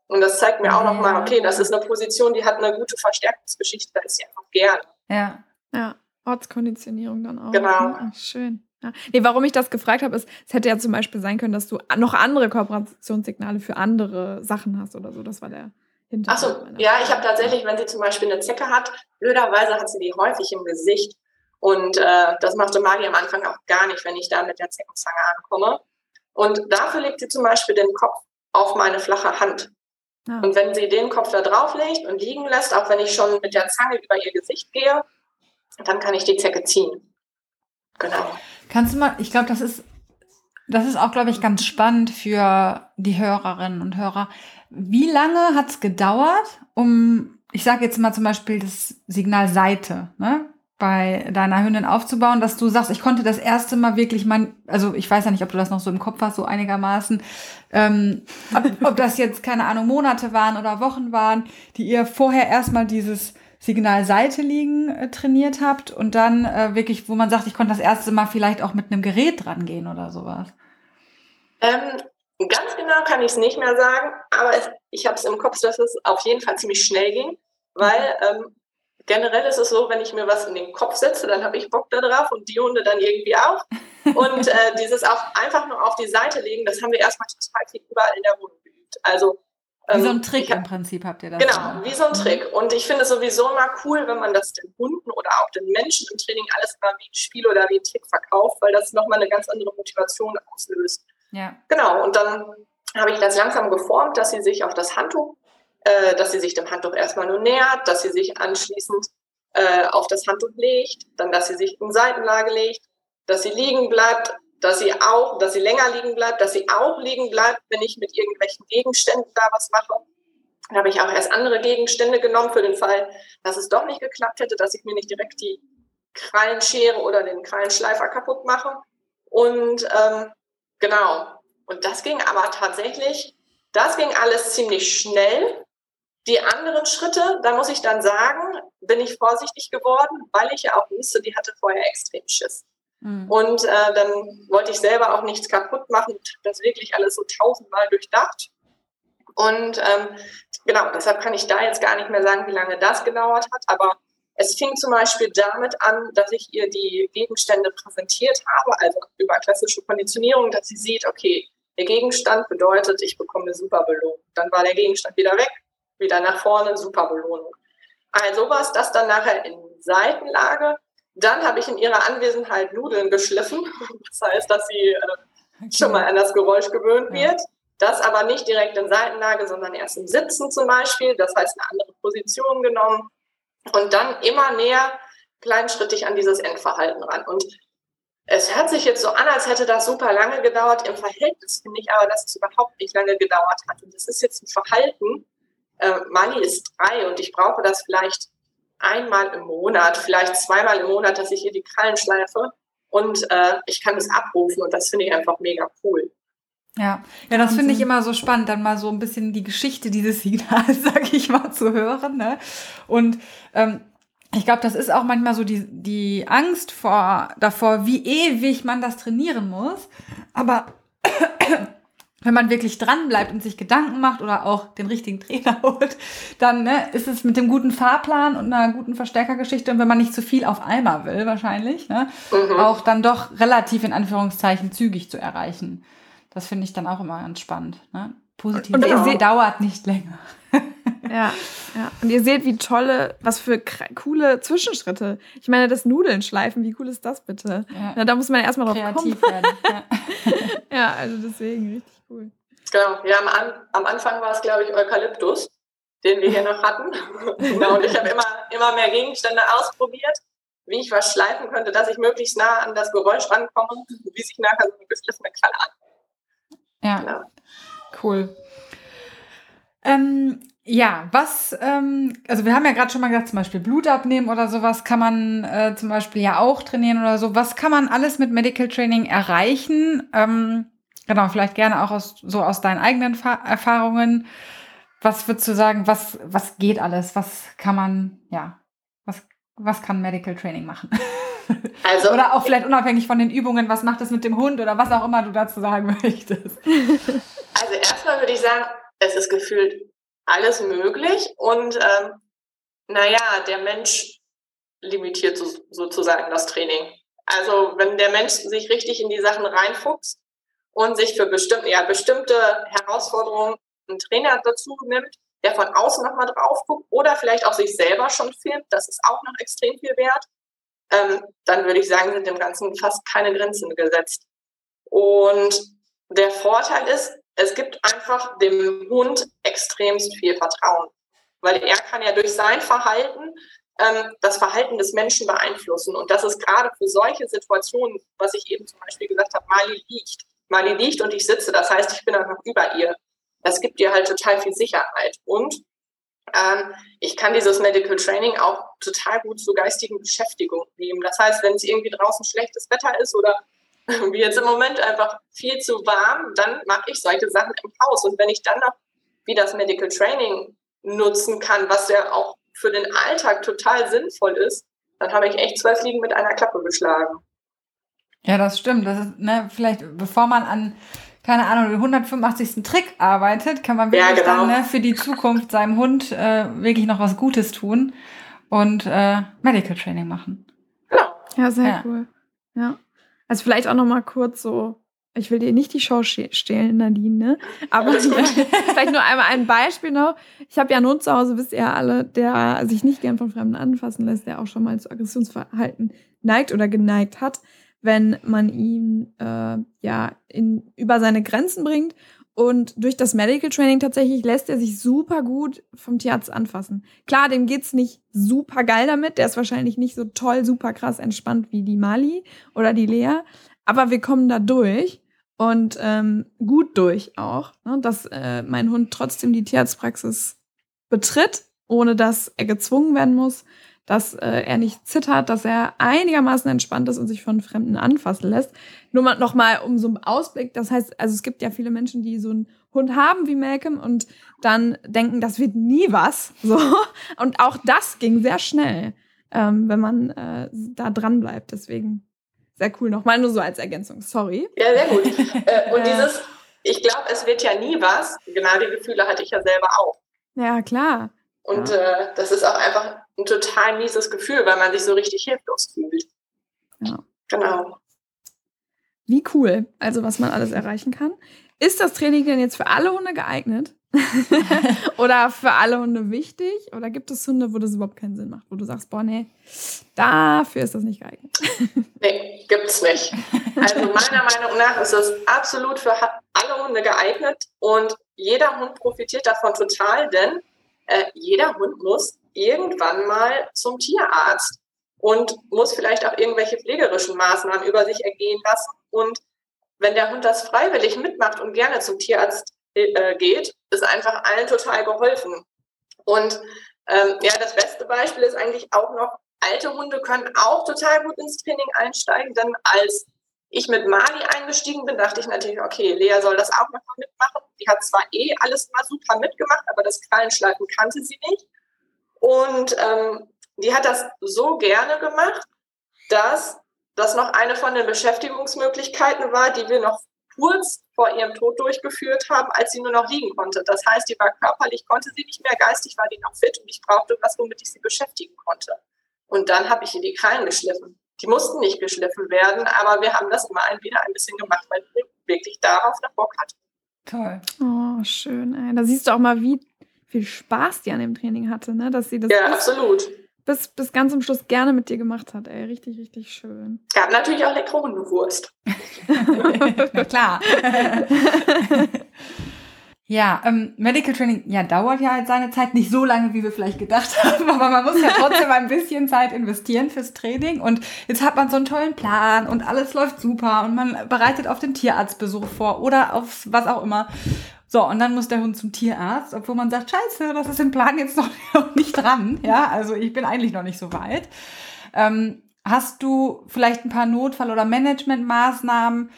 Und das zeigt mir auch nochmal, okay, das ist eine Position, die hat eine gute Verstärkungsgeschichte, da ist sie einfach gerne. Ja. Ja, Ortskonditionierung dann auch. Genau. Ja, schön. Ja. Nee, warum ich das gefragt habe, ist, es hätte ja zum Beispiel sein können, dass du noch andere Kooperationssignale für andere Sachen hast oder so. Das war der Achso, ja, ich habe tatsächlich, wenn sie zum Beispiel eine Zecke hat, blöderweise hat sie die häufig im Gesicht. Und äh, das machte Mali am Anfang auch gar nicht, wenn ich da mit der Zeckenzange ankomme. Und dafür legt sie zum Beispiel den Kopf auf meine flache Hand. Ja. Und wenn sie den Kopf da drauf legt und liegen lässt, auch wenn ich schon mit der Zange über ihr Gesicht gehe, dann kann ich die Zecke ziehen. Genau. Kannst du mal, ich glaube, das ist, das ist auch, glaube ich, ganz spannend für die Hörerinnen und Hörer. Wie lange hat es gedauert, um, ich sage jetzt mal zum Beispiel das Signal Seite, ne? Bei deiner Hündin aufzubauen, dass du sagst, ich konnte das erste Mal wirklich mal, also ich weiß ja nicht, ob du das noch so im Kopf hast, so einigermaßen, ähm, ob, ob das jetzt, keine Ahnung, Monate waren oder Wochen waren, die ihr vorher erstmal dieses Signal Seite liegen äh, trainiert habt und dann äh, wirklich, wo man sagt, ich konnte das erste Mal vielleicht auch mit einem Gerät dran gehen oder sowas? Ähm, ganz genau kann ich es nicht mehr sagen, aber es, ich habe es im Kopf, dass es auf jeden Fall ziemlich schnell ging, weil ähm, generell ist es so, wenn ich mir was in den Kopf setze, dann habe ich Bock da drauf und die Hunde dann irgendwie auch. Und äh, dieses auch einfach nur auf die Seite legen, das haben wir erstmal total viel überall in der Wohnung geübt. Also wie so ein ähm, Trick im Prinzip habt ihr das. Genau, gemacht. wie so ein mhm. Trick. Und ich finde es sowieso immer cool, wenn man das den Hunden oder auch den Menschen im Training alles mal wie ein Spiel oder wie ein Trick verkauft, weil das nochmal eine ganz andere Motivation auslöst. Ja. Genau, und dann habe ich das langsam geformt, dass sie sich auf das Handtuch äh, dass sie sich dem Handtuch erstmal nur nähert, dass sie sich anschließend äh, auf das Handtuch legt, dann, dass sie sich in Seitenlage legt, dass sie liegen bleibt, dass sie auch, dass sie länger liegen bleibt, dass sie auch liegen bleibt, wenn ich mit irgendwelchen Gegenständen da was mache. Dann habe ich auch erst andere Gegenstände genommen für den Fall, dass es doch nicht geklappt hätte, dass ich mir nicht direkt die Krallenschere oder den Krallenschleifer kaputt mache. Und ähm, genau. Und das ging aber tatsächlich, das ging alles ziemlich schnell. Die anderen Schritte, da muss ich dann sagen, bin ich vorsichtig geworden, weil ich ja auch wusste, die hatte vorher extrem Schiss. Mhm. Und äh, dann wollte ich selber auch nichts kaputt machen und das wirklich alles so tausendmal durchdacht. Und ähm, genau, deshalb kann ich da jetzt gar nicht mehr sagen, wie lange das gedauert hat. Aber es fing zum Beispiel damit an, dass ich ihr die Gegenstände präsentiert habe, also über klassische Konditionierung, dass sie sieht, okay, der Gegenstand bedeutet, ich bekomme eine super Belohnung. Dann war der Gegenstand wieder weg wieder nach vorne, super Belohnung. Also war es das dann nachher in Seitenlage. Dann habe ich in ihrer Anwesenheit Nudeln geschliffen. Das heißt, dass sie äh, schon mal an das Geräusch gewöhnt wird. Das aber nicht direkt in Seitenlage, sondern erst im Sitzen zum Beispiel. Das heißt, eine andere Position genommen. Und dann immer näher kleinschrittig an dieses Endverhalten ran. Und es hört sich jetzt so an, als hätte das super lange gedauert. Im Verhältnis finde ich aber, dass es überhaupt nicht lange gedauert hat. Und das ist jetzt ein Verhalten, äh, Mali ist drei und ich brauche das vielleicht einmal im Monat, vielleicht zweimal im Monat, dass ich hier die Krallen schleife und äh, ich kann das abrufen und das finde ich einfach mega cool. Ja, ja, das finde ich immer so spannend, dann mal so ein bisschen die Geschichte dieses Signals, sag ich mal, zu hören. Ne? Und ähm, ich glaube, das ist auch manchmal so die, die Angst vor, davor, wie ewig man das trainieren muss. Aber wenn man wirklich dran bleibt und sich Gedanken macht oder auch den richtigen Trainer holt, dann ne, ist es mit dem guten Fahrplan und einer guten Verstärkergeschichte und wenn man nicht zu viel auf einmal will, wahrscheinlich, ne, mhm. auch dann doch relativ in Anführungszeichen zügig zu erreichen. Das finde ich dann auch immer ganz spannend. Ne? Positiv und ihr seht, dauert nicht länger. ja, ja. Und ihr seht, wie tolle, was für coole Zwischenschritte. Ich meine, das Nudeln schleifen, wie cool ist das bitte? Ja. Na, da muss man erstmal drauf Kreativ kommen. werden. Ja. ja, also deswegen richtig cool. Genau, ja, am, am Anfang war es, glaube ich, Eukalyptus, den wir hier noch hatten. genau, und ich habe immer, immer mehr Gegenstände ausprobiert, wie ich was schleifen könnte, dass ich möglichst nah an das Geräusch rankomme, wie sich nachher so ein bisschen eine Kralle an. Ja, genau. cool. Ähm, ja, was, ähm, also wir haben ja gerade schon mal gesagt, zum Beispiel Blut abnehmen oder sowas kann man äh, zum Beispiel ja auch trainieren oder so. Was kann man alles mit Medical Training erreichen? Ähm, Genau, vielleicht gerne auch aus, so aus deinen eigenen Fa Erfahrungen. Was würdest du sagen, was, was geht alles? Was kann man, ja, was, was kann Medical Training machen? Also, oder auch vielleicht unabhängig von den Übungen, was macht es mit dem Hund oder was auch immer du dazu sagen möchtest. Also erstmal würde ich sagen, es ist gefühlt alles möglich und ähm, naja, der Mensch limitiert so, sozusagen das Training. Also wenn der Mensch sich richtig in die Sachen reinfuchst, und sich für bestimmte, ja, bestimmte Herausforderungen einen Trainer dazu nimmt, der von außen nochmal drauf guckt oder vielleicht auch sich selber schon filmt, das ist auch noch extrem viel wert, ähm, dann würde ich sagen, sind dem Ganzen fast keine Grenzen gesetzt. Und der Vorteil ist, es gibt einfach dem Hund extremst viel Vertrauen, weil er kann ja durch sein Verhalten ähm, das Verhalten des Menschen beeinflussen. Und das ist gerade für solche Situationen, was ich eben zum Beispiel gesagt habe, Mali liegt. Mali liegt und ich sitze, das heißt, ich bin einfach über ihr. Das gibt ihr halt total viel Sicherheit. Und ähm, ich kann dieses Medical Training auch total gut zur geistigen Beschäftigung nehmen. Das heißt, wenn es irgendwie draußen schlechtes Wetter ist oder wie jetzt im Moment einfach viel zu warm, dann mache ich solche Sachen im Haus. Und wenn ich dann noch wie das Medical Training nutzen kann, was ja auch für den Alltag total sinnvoll ist, dann habe ich echt zwei Fliegen mit einer Klappe geschlagen. Ja, das stimmt. Das ist, ne, vielleicht, bevor man an, keine Ahnung, den 185. Trick arbeitet, kann man wirklich ja, genau. dann ne, für die Zukunft seinem Hund äh, wirklich noch was Gutes tun und äh, Medical Training machen. Genau. Ja, sehr ja. cool. Ja. Also vielleicht auch noch mal kurz so ich will dir nicht die Show stehlen, Nadine, ne? Aber vielleicht nur einmal ein Beispiel noch. Ich habe ja einen Hund zu Hause, wisst ihr alle, der sich nicht gern von Fremden anfassen lässt, der auch schon mal zu Aggressionsverhalten neigt oder geneigt hat, wenn man ihn äh, ja in, über seine Grenzen bringt. Und durch das Medical Training tatsächlich lässt er sich super gut vom Tierarzt anfassen. Klar, dem geht's nicht super geil damit. Der ist wahrscheinlich nicht so toll, super krass entspannt wie die Mali oder die Lea. Aber wir kommen da durch und ähm, gut durch auch, ne, dass äh, mein Hund trotzdem die Tierarztpraxis betritt, ohne dass er gezwungen werden muss, dass äh, er nicht zittert, dass er einigermaßen entspannt ist und sich von Fremden anfassen lässt. Nur mal, noch mal um so einen Ausblick, das heißt, also es gibt ja viele Menschen, die so einen Hund haben wie Malcolm und dann denken, das wird nie was. So. Und auch das ging sehr schnell, ähm, wenn man äh, da dran bleibt. Deswegen sehr cool. Nochmal nur so als Ergänzung. Sorry. Ja, sehr gut. Äh, und dieses, ich glaube, es wird ja nie was. Genau die Gefühle hatte ich ja selber auch. Ja, klar. Und ja. Äh, das ist auch einfach ein total mieses Gefühl, weil man sich so richtig hilflos fühlt. Ja. Genau. Wie cool, also was man alles erreichen kann. Ist das Training denn jetzt für alle Hunde geeignet? oder für alle Hunde wichtig? Oder gibt es Hunde, wo das überhaupt keinen Sinn macht, wo du sagst, boah, nee, dafür ist das nicht geeignet? nee, gibt es nicht. Also meiner Meinung nach ist es absolut für alle Hunde geeignet und jeder Hund profitiert davon total, denn äh, jeder Hund muss irgendwann mal zum Tierarzt und muss vielleicht auch irgendwelche pflegerischen Maßnahmen über sich ergehen lassen. Und wenn der Hund das freiwillig mitmacht und gerne zum Tierarzt äh, geht, ist einfach allen total geholfen. Und ähm, ja, das beste Beispiel ist eigentlich auch noch, alte Hunde können auch total gut ins Training einsteigen, denn als ich mit Mali eingestiegen bin, dachte ich natürlich, okay, Lea soll das auch nochmal mitmachen. Die hat zwar eh alles mal super mitgemacht, aber das Krallenschleifen kannte sie nicht. Und ähm, die hat das so gerne gemacht, dass das noch eine von den Beschäftigungsmöglichkeiten war, die wir noch kurz vor ihrem Tod durchgeführt haben, als sie nur noch liegen konnte. Das heißt, die war körperlich, konnte sie nicht mehr, geistig war die noch fit und ich brauchte was, womit ich sie beschäftigen konnte. Und dann habe ich ihr die Krallen geschliffen. Die mussten nicht geschliffen werden, aber wir haben das immer ein, wieder ein bisschen gemacht, weil sie wirklich darauf noch Bock hatte. Toll. Oh, schön. Ey. Da siehst du auch mal, wie viel Spaß die an dem Training hatte, ne? Dass sie das ja, absolut bis, bis ganz zum Schluss gerne mit dir gemacht hat. Ey, richtig, richtig schön. Gab natürlich auch leckere Hundewurst. Klar. ja, ähm, Medical Training, ja, dauert ja halt seine Zeit nicht so lange, wie wir vielleicht gedacht haben, aber man muss ja trotzdem ein bisschen Zeit investieren fürs Training und jetzt hat man so einen tollen Plan und alles läuft super und man bereitet auf den Tierarztbesuch vor oder auf was auch immer. So, und dann muss der Hund zum Tierarzt, obwohl man sagt, scheiße, das ist im Plan jetzt noch nicht dran. Ja, also ich bin eigentlich noch nicht so weit. Ähm, hast du vielleicht ein paar Notfall- oder Managementmaßnahmen,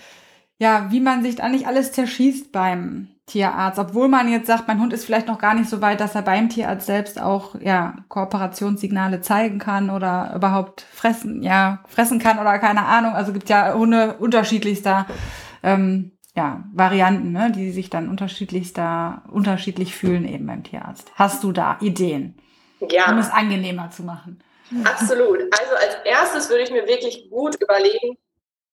ja, wie man sich da nicht alles zerschießt beim Tierarzt, obwohl man jetzt sagt, mein Hund ist vielleicht noch gar nicht so weit, dass er beim Tierarzt selbst auch ja Kooperationssignale zeigen kann oder überhaupt fressen, ja fressen kann oder keine Ahnung. Also gibt ja Hunde unterschiedlichster ähm, ja, Varianten, ne, die sich dann unterschiedlichster, unterschiedlich fühlen eben beim Tierarzt. Hast du da Ideen, ja. um es angenehmer zu machen? Absolut. Also als erstes würde ich mir wirklich gut überlegen,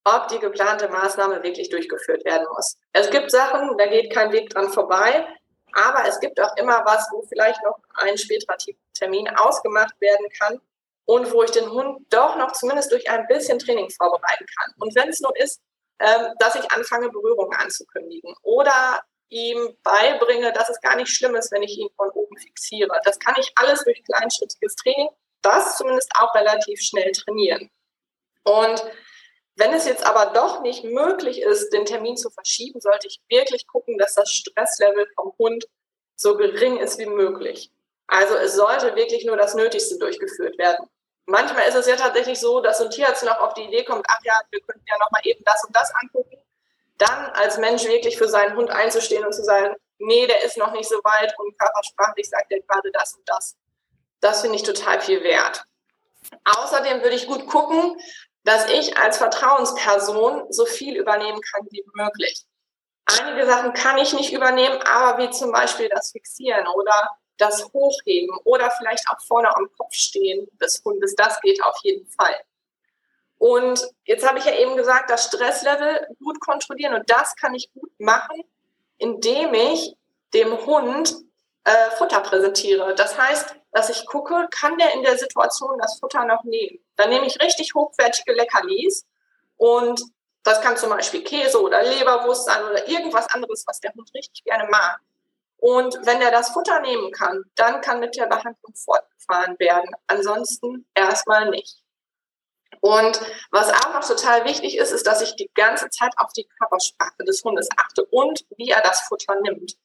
ob die geplante Maßnahme wirklich durchgeführt werden muss. Es gibt Sachen, da geht kein Weg dran vorbei, Aber es gibt auch immer was, wo vielleicht noch ein späterer Termin ausgemacht werden kann und wo ich den Hund doch noch zumindest durch ein bisschen Training vorbereiten kann. Und wenn es nur ist, ähm, dass ich anfange, Berührungen anzukündigen oder ihm beibringe, dass es gar nicht schlimm ist, wenn ich ihn von oben fixiere. Das kann ich alles durch kleinschrittiges Training, das zumindest auch relativ schnell trainieren. Und wenn es jetzt aber doch nicht möglich ist, den Termin zu verschieben, sollte ich wirklich gucken, dass das Stresslevel vom Hund so gering ist wie möglich. Also es sollte wirklich nur das Nötigste durchgeführt werden. Manchmal ist es ja tatsächlich so, dass ein Tierarzt noch auf die Idee kommt, ach ja, wir könnten ja noch mal eben das und das angucken. Dann als Mensch wirklich für seinen Hund einzustehen und zu sagen, nee, der ist noch nicht so weit und körpersprachlich sagt er gerade das und das. Das finde ich total viel wert. Außerdem würde ich gut gucken, dass ich als Vertrauensperson so viel übernehmen kann wie möglich. Einige Sachen kann ich nicht übernehmen, aber wie zum Beispiel das Fixieren oder das Hochheben oder vielleicht auch vorne am Kopf stehen des Hundes, das geht auf jeden Fall. Und jetzt habe ich ja eben gesagt, das Stresslevel gut kontrollieren und das kann ich gut machen, indem ich dem Hund äh, Futter präsentiere. Das heißt, dass ich gucke, kann der in der Situation das Futter noch nehmen? Dann nehme ich richtig hochwertige Leckerlis und das kann zum Beispiel Käse oder Leberwurst sein oder irgendwas anderes, was der Hund richtig gerne mag. Und wenn er das Futter nehmen kann, dann kann mit der Behandlung fortgefahren werden. Ansonsten erstmal nicht. Und was auch noch total wichtig ist, ist, dass ich die ganze Zeit auf die Körpersprache des Hundes achte und wie er das Futter nimmt.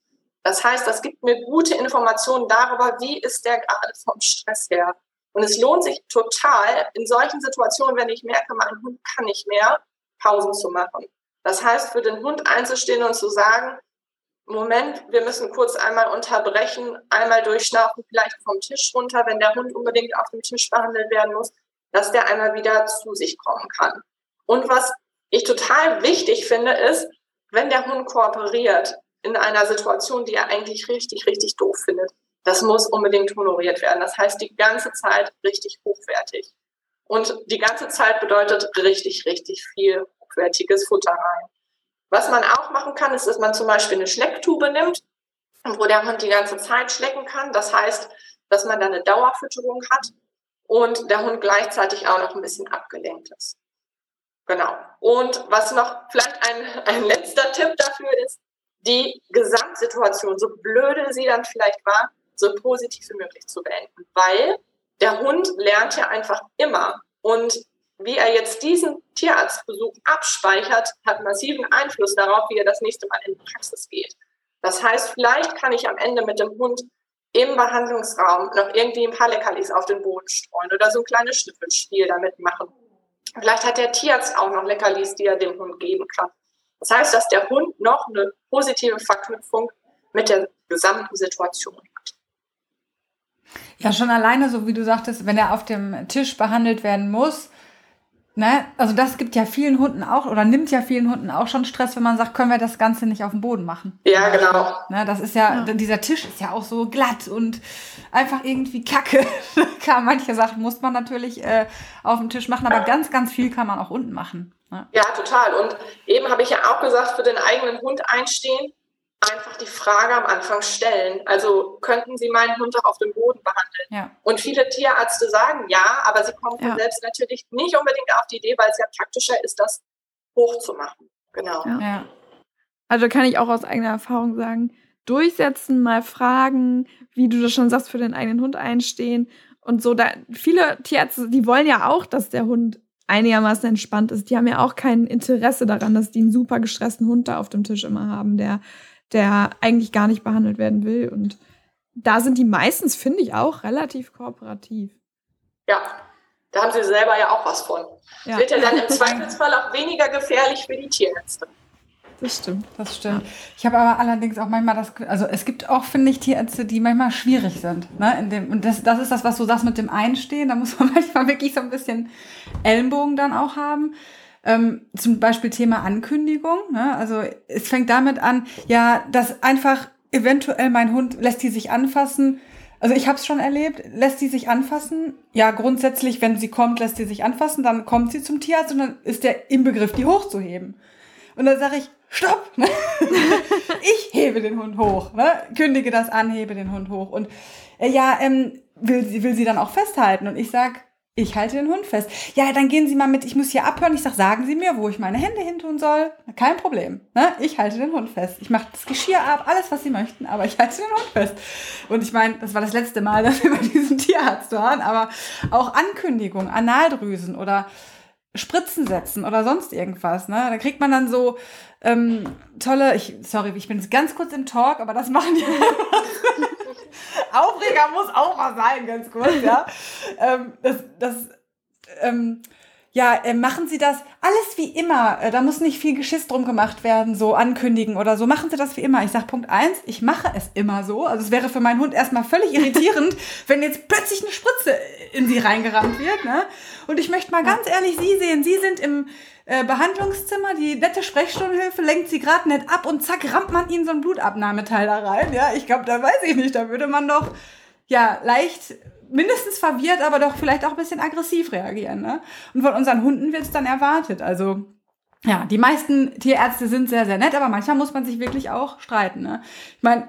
Das heißt, das gibt mir gute Informationen darüber, wie ist der gerade vom Stress her. Und es lohnt sich total in solchen Situationen, wenn ich merke, mein Hund kann nicht mehr, Pausen zu machen. Das heißt, für den Hund einzustehen und zu sagen, Moment, wir müssen kurz einmal unterbrechen, einmal durchschnaufen, vielleicht vom Tisch runter, wenn der Hund unbedingt auf dem Tisch behandelt werden muss, dass der einmal wieder zu sich kommen kann. Und was ich total wichtig finde, ist, wenn der Hund kooperiert in einer Situation, die er eigentlich richtig, richtig doof findet, das muss unbedingt honoriert werden. Das heißt, die ganze Zeit richtig hochwertig. Und die ganze Zeit bedeutet richtig, richtig viel hochwertiges Futter rein. Was man auch machen kann, ist, dass man zum Beispiel eine Schlecktube nimmt, wo der Hund die ganze Zeit schlecken kann. Das heißt, dass man da eine Dauerfütterung hat und der Hund gleichzeitig auch noch ein bisschen abgelenkt ist. Genau. Und was noch vielleicht ein, ein letzter Tipp dafür ist, die Gesamtsituation, so blöde sie dann vielleicht war, so positiv wie möglich zu beenden. Weil der Hund lernt ja einfach immer. Und wie er jetzt diesen Tierarztbesuch abspeichert, hat massiven Einfluss darauf, wie er das nächste Mal in die Praxis geht. Das heißt, vielleicht kann ich am Ende mit dem Hund im Behandlungsraum noch irgendwie ein paar Leckerlis auf den Boden streuen oder so ein kleines Schnüffelspiel damit machen. Vielleicht hat der Tierarzt auch noch Leckerlis, die er dem Hund geben kann. Das heißt, dass der Hund noch eine positive Verknüpfung mit der gesamten Situation hat. Ja, schon alleine, so wie du sagtest, wenn er auf dem Tisch behandelt werden muss, Ne? Also das gibt ja vielen Hunden auch oder nimmt ja vielen Hunden auch schon Stress, wenn man sagt, können wir das Ganze nicht auf dem Boden machen. Ja, genau. Ne? Das ist ja, ja, dieser Tisch ist ja auch so glatt und einfach irgendwie kacke. Klar, manche Sachen muss man natürlich äh, auf dem Tisch machen, aber ganz, ganz viel kann man auch unten machen. Ja, total. Und eben habe ich ja auch gesagt, für den eigenen Hund einstehen einfach die Frage am Anfang stellen. Also könnten Sie meinen Hund auch auf dem Boden behandeln? Ja. Und viele Tierärzte sagen ja, aber sie kommen ja. selbst natürlich nicht unbedingt auf die Idee, weil es ja praktischer ist, das hochzumachen. Genau. Ja. ja. Also kann ich auch aus eigener Erfahrung sagen, durchsetzen, mal fragen, wie du das schon sagst, für den eigenen Hund einstehen und so. Da viele Tierärzte, die wollen ja auch, dass der Hund einigermaßen entspannt ist. Die haben ja auch kein Interesse daran, dass die einen super gestressten Hund da auf dem Tisch immer haben, der der eigentlich gar nicht behandelt werden will. Und da sind die meistens, finde ich, auch relativ kooperativ. Ja, da haben sie selber ja auch was von. Ja. Wird ja dann im Zweifelsfall auch weniger gefährlich für die Tierärzte. Das stimmt. Das stimmt. Ich habe aber allerdings auch manchmal das, also es gibt auch, finde ich, Tierärzte, die manchmal schwierig sind. Ne? In dem, und das, das ist das, was du sagst mit dem Einstehen. Da muss man manchmal wirklich so ein bisschen Ellenbogen dann auch haben. Ähm, zum Beispiel Thema Ankündigung. Ne? Also es fängt damit an, ja, dass einfach eventuell mein Hund lässt die sich anfassen. Also ich habe es schon erlebt, lässt die sich anfassen. Ja, grundsätzlich, wenn sie kommt, lässt sie sich anfassen, dann kommt sie zum Tierarzt und dann ist der im Begriff, die hochzuheben. Und dann sage ich, stopp. ich hebe den Hund hoch, ne? kündige das an, hebe den Hund hoch. Und äh, ja, ähm, will, sie, will sie dann auch festhalten. Und ich sag, ich halte den Hund fest. Ja, dann gehen Sie mal mit, ich muss hier abhören. Ich sag, sagen Sie mir, wo ich meine Hände hin tun soll. Kein Problem. Ne? Ich halte den Hund fest. Ich mache das Geschirr ab, alles, was Sie möchten, aber ich halte den Hund fest. Und ich meine, das war das letzte Mal, dass wir bei diesem Tierarzt waren, aber auch Ankündigung, Analdrüsen oder Spritzen setzen oder sonst irgendwas. Ne? Da kriegt man dann so ähm, tolle, ich, sorry, ich bin jetzt ganz kurz im Talk, aber das machen die. Aufreger muss auch mal sein, ganz kurz, ja. ähm, das, das, ähm, ja, äh, machen Sie das alles wie immer. Äh, da muss nicht viel Geschiss drum gemacht werden, so ankündigen oder so. Machen Sie das wie immer. Ich sage Punkt eins, ich mache es immer so. Also es wäre für meinen Hund erstmal völlig irritierend, wenn jetzt plötzlich eine Spritze in sie reingerammt wird. Ne? Und ich möchte mal ganz ehrlich Sie sehen. Sie sind im äh, Behandlungszimmer, die nette Sprechstundenhilfe lenkt sie gerade nett ab und zack, rammt man ihnen so ein Blutabnahmeteil da rein. Ja, ich glaube, da weiß ich nicht, da würde man doch ja leicht mindestens verwirrt, aber doch vielleicht auch ein bisschen aggressiv reagieren. Ne? Und von unseren Hunden wird es dann erwartet. Also ja, die meisten Tierärzte sind sehr, sehr nett, aber manchmal muss man sich wirklich auch streiten. Ne? Ich meine,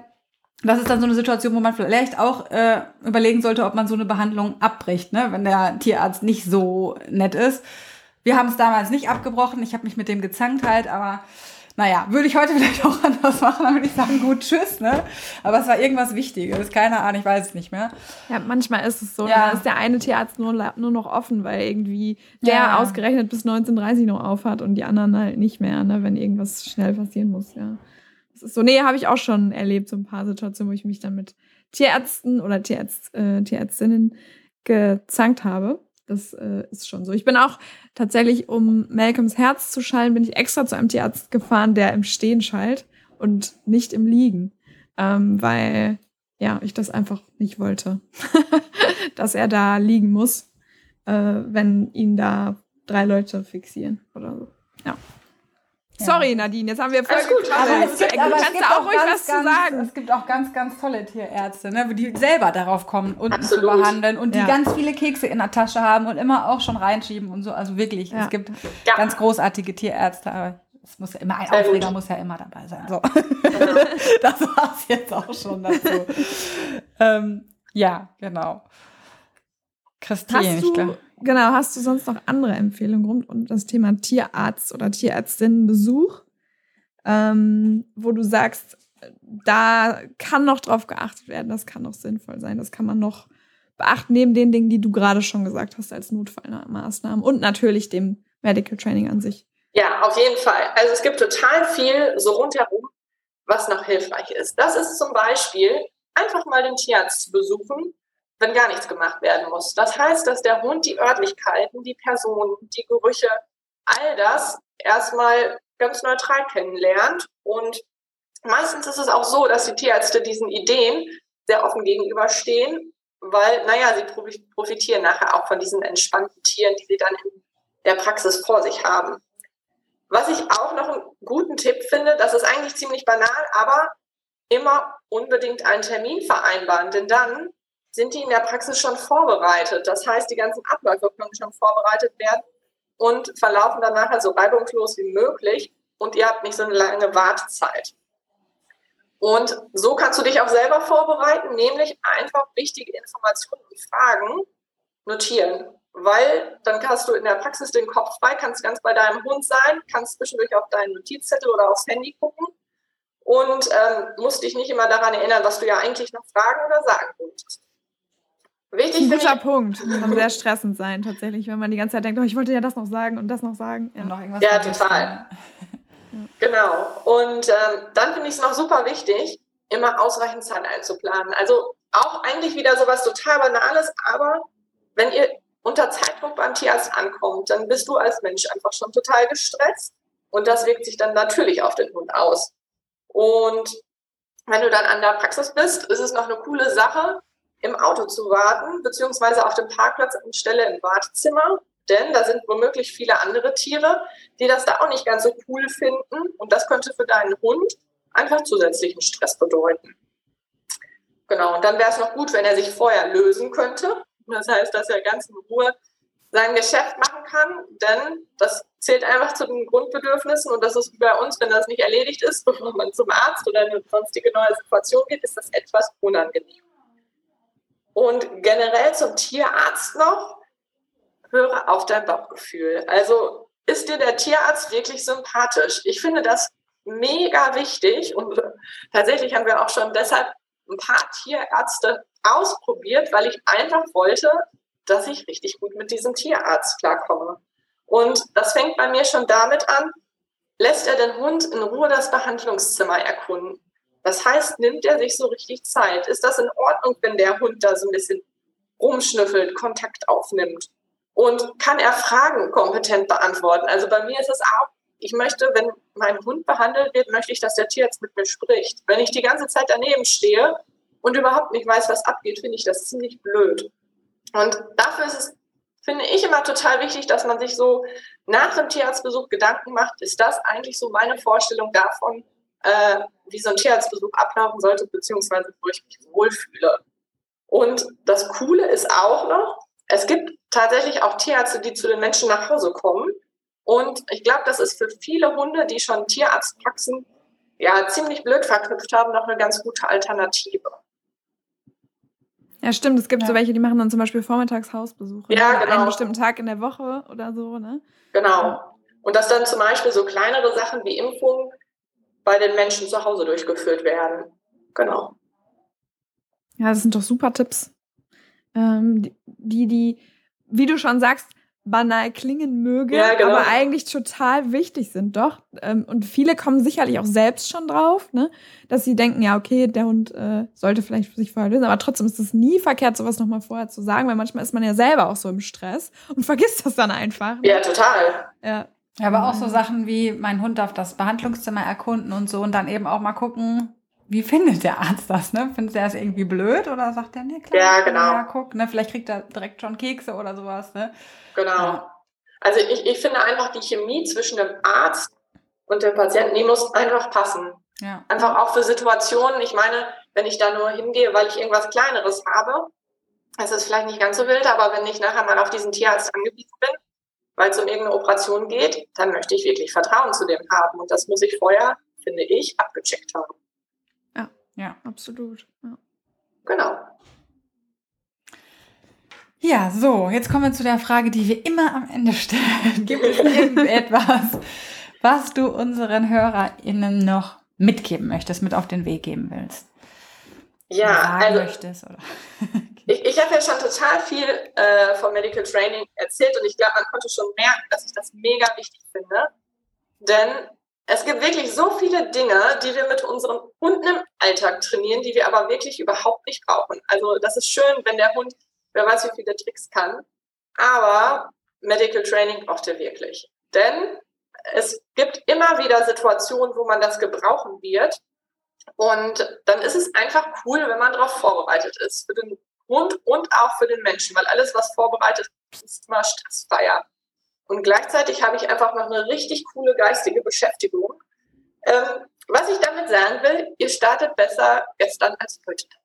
das ist dann so eine Situation, wo man vielleicht auch äh, überlegen sollte, ob man so eine Behandlung abbricht, ne? wenn der Tierarzt nicht so nett ist. Wir haben es damals nicht abgebrochen, ich habe mich mit dem gezankt halt, aber naja, würde ich heute vielleicht auch anders machen, dann würde ich sagen, gut, tschüss, ne? Aber es war irgendwas Wichtiges, keine Ahnung, ich weiß es nicht mehr. Ja, manchmal ist es so, ja. da ist der eine Tierarzt nur, nur noch offen, weil irgendwie der ja. ausgerechnet bis 1930 noch aufhat und die anderen halt nicht mehr, ne, wenn irgendwas schnell passieren muss, ja. Das ist so, nee, habe ich auch schon erlebt, so ein paar Situationen, wo ich mich dann mit Tierärzten oder Tierärzt, äh, Tierärztinnen gezankt habe. Das äh, ist schon so. Ich bin auch tatsächlich, um Malcolms Herz zu schallen, bin ich extra zu einem Tierarzt gefahren, der im Stehen schallt und nicht im Liegen. Ähm, weil, ja, ich das einfach nicht wollte. Dass er da liegen muss, äh, wenn ihn da drei Leute fixieren oder so. Ja. Sorry, Nadine, jetzt haben wir voll gut. Aber es gibt, aber es gibt auch, ruhig ganz, was ganz, zu sagen. Es gibt auch ganz, ganz tolle Tierärzte, ne, die selber darauf kommen, unten Absolut. zu behandeln und die ja. ganz viele Kekse in der Tasche haben und immer auch schon reinschieben und so. Also wirklich, ja. es gibt ja. ganz großartige Tierärzte. Aber es muss ja immer ein Aufreger muss ja immer dabei sein. So. das war es jetzt auch schon dazu. ähm, ja, genau. Christine, ich glaube. Genau, hast du sonst noch andere Empfehlungen rund um das Thema Tierarzt oder Tierärztinnenbesuch, ähm, wo du sagst, da kann noch drauf geachtet werden, das kann noch sinnvoll sein, das kann man noch beachten, neben den Dingen, die du gerade schon gesagt hast als Notfallmaßnahmen und natürlich dem Medical Training an sich. Ja, auf jeden Fall. Also es gibt total viel so rundherum, was noch hilfreich ist. Das ist zum Beispiel einfach mal den Tierarzt zu besuchen wenn gar nichts gemacht werden muss. Das heißt, dass der Hund die Örtlichkeiten, die Personen, die Gerüche, all das erstmal ganz neutral kennenlernt. Und meistens ist es auch so, dass die Tierärzte diesen Ideen sehr offen gegenüberstehen, weil, naja, sie profitieren nachher auch von diesen entspannten Tieren, die sie dann in der Praxis vor sich haben. Was ich auch noch einen guten Tipp finde, das ist eigentlich ziemlich banal, aber immer unbedingt einen Termin vereinbaren, denn dann sind die in der Praxis schon vorbereitet. Das heißt, die ganzen Abläufe können schon vorbereitet werden und verlaufen dann nachher so reibungslos wie möglich und ihr habt nicht so eine lange Wartezeit. Und so kannst du dich auch selber vorbereiten, nämlich einfach wichtige Informationen und Fragen notieren. Weil dann hast du in der Praxis den Kopf frei, kannst ganz bei deinem Hund sein, kannst zwischendurch auf deinen Notizzettel oder aufs Handy gucken und ähm, musst dich nicht immer daran erinnern, was du ja eigentlich noch fragen oder sagen wolltest. Wichtig. Ein guter Punkt. Kann sehr stressend sein, tatsächlich, wenn man die ganze Zeit denkt, oh, ich wollte ja das noch sagen und das noch sagen. Ja, noch irgendwas ja total. Genau. Und ähm, dann finde ich es noch super wichtig, immer ausreichend Zeit einzuplanen. Also auch eigentlich wieder sowas total Banales, aber wenn ihr unter Zeitdruck beim Tierarzt ankommt, dann bist du als Mensch einfach schon total gestresst und das wirkt sich dann natürlich auf den Hund aus. Und wenn du dann an der Praxis bist, ist es noch eine coole Sache, im Auto zu warten, beziehungsweise auf dem Parkplatz anstelle im Wartezimmer. Denn da sind womöglich viele andere Tiere, die das da auch nicht ganz so cool finden. Und das könnte für deinen Hund einfach zusätzlichen Stress bedeuten. Genau, und dann wäre es noch gut, wenn er sich vorher lösen könnte. Das heißt, dass er ganz in Ruhe sein Geschäft machen kann, denn das zählt einfach zu den Grundbedürfnissen und das ist bei uns, wenn das nicht erledigt ist, bevor man zum Arzt oder eine sonstige neue Situation geht, ist das etwas unangenehm. Und generell zum Tierarzt noch, höre auf dein Bauchgefühl. Also ist dir der Tierarzt wirklich sympathisch? Ich finde das mega wichtig und tatsächlich haben wir auch schon deshalb ein paar Tierärzte ausprobiert, weil ich einfach wollte, dass ich richtig gut mit diesem Tierarzt klarkomme. Und das fängt bei mir schon damit an, lässt er den Hund in Ruhe das Behandlungszimmer erkunden. Das heißt, nimmt er sich so richtig Zeit? Ist das in Ordnung, wenn der Hund da so ein bisschen rumschnüffelt, Kontakt aufnimmt? Und kann er Fragen kompetent beantworten? Also bei mir ist es auch, ich möchte, wenn mein Hund behandelt wird, möchte ich, dass der Tierarzt mit mir spricht. Wenn ich die ganze Zeit daneben stehe und überhaupt nicht weiß, was abgeht, finde ich das ziemlich blöd. Und dafür ist es, finde ich, immer total wichtig, dass man sich so nach dem Tierarztbesuch Gedanken macht, ist das eigentlich so meine Vorstellung davon, äh, wie so ein Tierarztbesuch ablaufen sollte, beziehungsweise wo ich mich wohlfühle. Und das Coole ist auch noch, es gibt tatsächlich auch Tierärzte, die zu den Menschen nach Hause kommen. Und ich glaube, das ist für viele Hunde, die schon Tierarztpraxen ja ziemlich blöd verknüpft haben, noch eine ganz gute Alternative. Ja, stimmt. Es gibt ja. so welche, die machen dann zum Beispiel vormittags Hausbesuche. Ja, genau. Einen bestimmten Tag in der Woche oder so, ne? Genau. Und dass dann zum Beispiel so kleinere Sachen wie Impfungen bei den Menschen zu Hause durchgeführt werden. Genau. Ja, das sind doch super Tipps. Ähm, die, die, wie du schon sagst, banal klingen mögen, ja, genau. aber eigentlich total wichtig sind, doch. Ähm, und viele kommen sicherlich auch selbst schon drauf, ne? dass sie denken, ja, okay, der Hund äh, sollte vielleicht sich vorher lösen, aber trotzdem ist es nie verkehrt, sowas nochmal vorher zu sagen, weil manchmal ist man ja selber auch so im Stress und vergisst das dann einfach. Ne? Ja, total. Ja. Ja, aber auch so Sachen wie, mein Hund darf das Behandlungszimmer erkunden und so und dann eben auch mal gucken, wie findet der Arzt das, ne? Findet er es irgendwie blöd oder sagt er, ne, klar, ja, genau. ja, guck, ne? Vielleicht kriegt er direkt schon Kekse oder sowas, ne? Genau. Ja. Also ich, ich finde einfach die Chemie zwischen dem Arzt und dem Patienten, die muss einfach passen. Ja. Einfach auch für Situationen. Ich meine, wenn ich da nur hingehe, weil ich irgendwas Kleineres habe, das ist vielleicht nicht ganz so wild, aber wenn ich nachher mal auf diesen Tierarzt angewiesen bin, weil es um irgendeine Operation geht, dann möchte ich wirklich Vertrauen zu dem haben. Und das muss ich vorher, finde ich, abgecheckt haben. Ja, ja, absolut. Ja. Genau. Ja, so, jetzt kommen wir zu der Frage, die wir immer am Ende stellen. Gibt es irgendetwas, was du unseren HörerInnen noch mitgeben möchtest, mit auf den Weg geben willst? Ja, also, möchtest, oder? ich, ich habe ja schon total viel äh, vom Medical Training erzählt und ich glaube, man konnte schon merken, dass ich das mega wichtig finde. Denn es gibt wirklich so viele Dinge, die wir mit unseren Hunden im Alltag trainieren, die wir aber wirklich überhaupt nicht brauchen. Also das ist schön, wenn der Hund, wer weiß, wie viele Tricks kann, aber Medical Training braucht er wirklich. Denn es gibt immer wieder Situationen, wo man das gebrauchen wird. Und dann ist es einfach cool, wenn man darauf vorbereitet ist. Für den Hund und auch für den Menschen, weil alles, was vorbereitet ist, ist immer stressfreier. Und gleichzeitig habe ich einfach noch eine richtig coole geistige Beschäftigung. Ähm, was ich damit sagen will, ihr startet besser gestern als heute damit.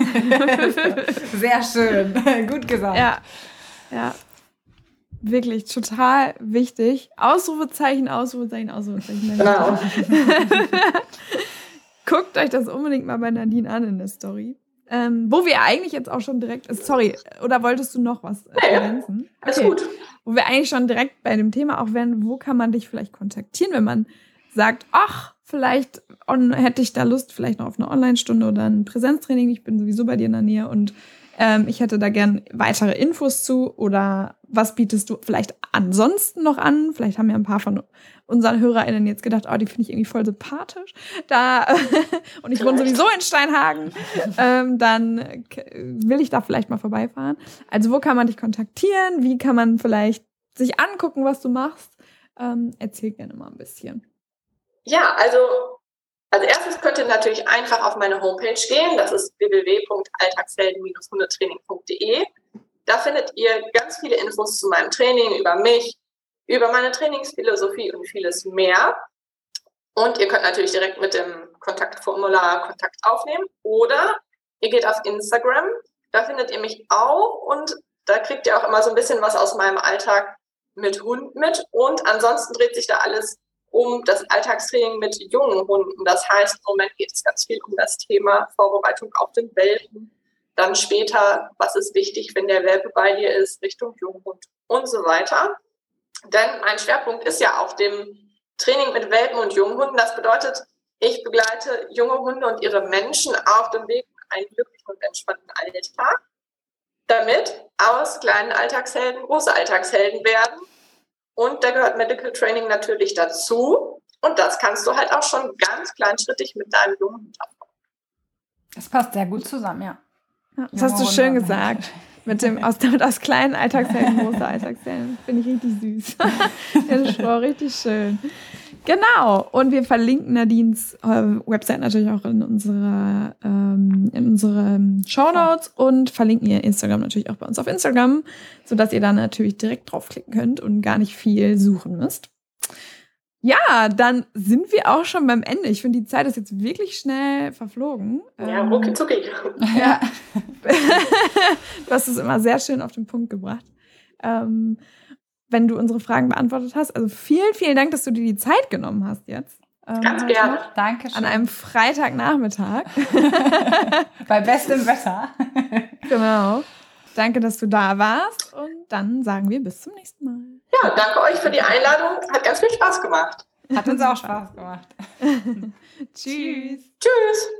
Sehr schön, gut gesagt. Ja, ja. Wirklich total wichtig. Ausrufezeichen, Ausrufezeichen, Ausrufezeichen. Genau. Guckt euch das unbedingt mal bei Nadine an in der Story. Ähm, wo wir eigentlich jetzt auch schon direkt, sorry, oder wolltest du noch was äh, ergänzen? Ja, okay. Ist gut. Wo wir eigentlich schon direkt bei dem Thema auch werden, wo kann man dich vielleicht kontaktieren, wenn man sagt, ach, vielleicht on, hätte ich da Lust, vielleicht noch auf eine Online-Stunde oder ein Präsenztraining. Ich bin sowieso bei dir in der Nähe und ähm, ich hätte da gern weitere Infos zu oder was bietest du vielleicht ansonsten noch an? Vielleicht haben ja ein paar von unseren HörerInnen jetzt gedacht, oh, die finde ich irgendwie voll sympathisch. Da, und ich wohne sowieso in Steinhagen. ähm, dann will ich da vielleicht mal vorbeifahren. Also, wo kann man dich kontaktieren? Wie kann man vielleicht sich angucken, was du machst? Ähm, erzähl gerne mal ein bisschen. Ja, also als erstes könnt ihr natürlich einfach auf meine Homepage gehen. Das ist www.alltagshelden-hundetraining.de. Da findet ihr ganz viele Infos zu meinem Training, über mich, über meine Trainingsphilosophie und vieles mehr. Und ihr könnt natürlich direkt mit dem Kontaktformular Kontakt aufnehmen oder ihr geht auf Instagram, da findet ihr mich auch und Da kriegt ihr auch immer so ein bisschen was aus meinem Alltag mit Hund mit. Und ansonsten dreht sich da alles um das Alltagstraining mit jungen Hunden. Das heißt, im Moment geht es ganz viel um das Thema Vorbereitung auf den Welpen. Dann später, was ist wichtig, wenn der Welpe bei dir ist, Richtung Junghund und so weiter. Denn mein Schwerpunkt ist ja auf dem Training mit Welpen und Junghunden. Das bedeutet, ich begleite junge Hunde und ihre Menschen auf dem Weg in einen glücklichen und entspannten Alltag, damit aus kleinen Alltagshelden große Alltagshelden werden. Und da gehört Medical Training natürlich dazu. Und das kannst du halt auch schon ganz kleinschrittig mit deinem jungen Hund aufbauen. Das passt sehr gut zusammen, ja. ja das hast du schön gesagt. Mit dem aus, damit aus kleinen Alltagshelden große Alltagshelden. Finde ich richtig süß. das war richtig schön. Genau. Und wir verlinken Nadines äh, Website natürlich auch in unserer ähm, in unseren Show Notes und verlinken ihr Instagram natürlich auch bei uns auf Instagram, sodass ihr da natürlich direkt draufklicken könnt und gar nicht viel suchen müsst. Ja, dann sind wir auch schon beim Ende. Ich finde, die Zeit ist jetzt wirklich schnell verflogen. Ja, ähm, rucki zucki. Ja. du hast es immer sehr schön auf den Punkt gebracht. Ähm, wenn du unsere Fragen beantwortet hast. Also vielen, vielen Dank, dass du dir die Zeit genommen hast jetzt. Ähm, Ganz gerne. Danke schön. An einem Freitagnachmittag. Bei bestem Wetter. genau. Danke, dass du da warst. Und dann sagen wir bis zum nächsten Mal. Ja, danke euch für die Einladung. Hat ganz viel Spaß gemacht. Hat uns auch Spaß gemacht. Tschüss. Tschüss.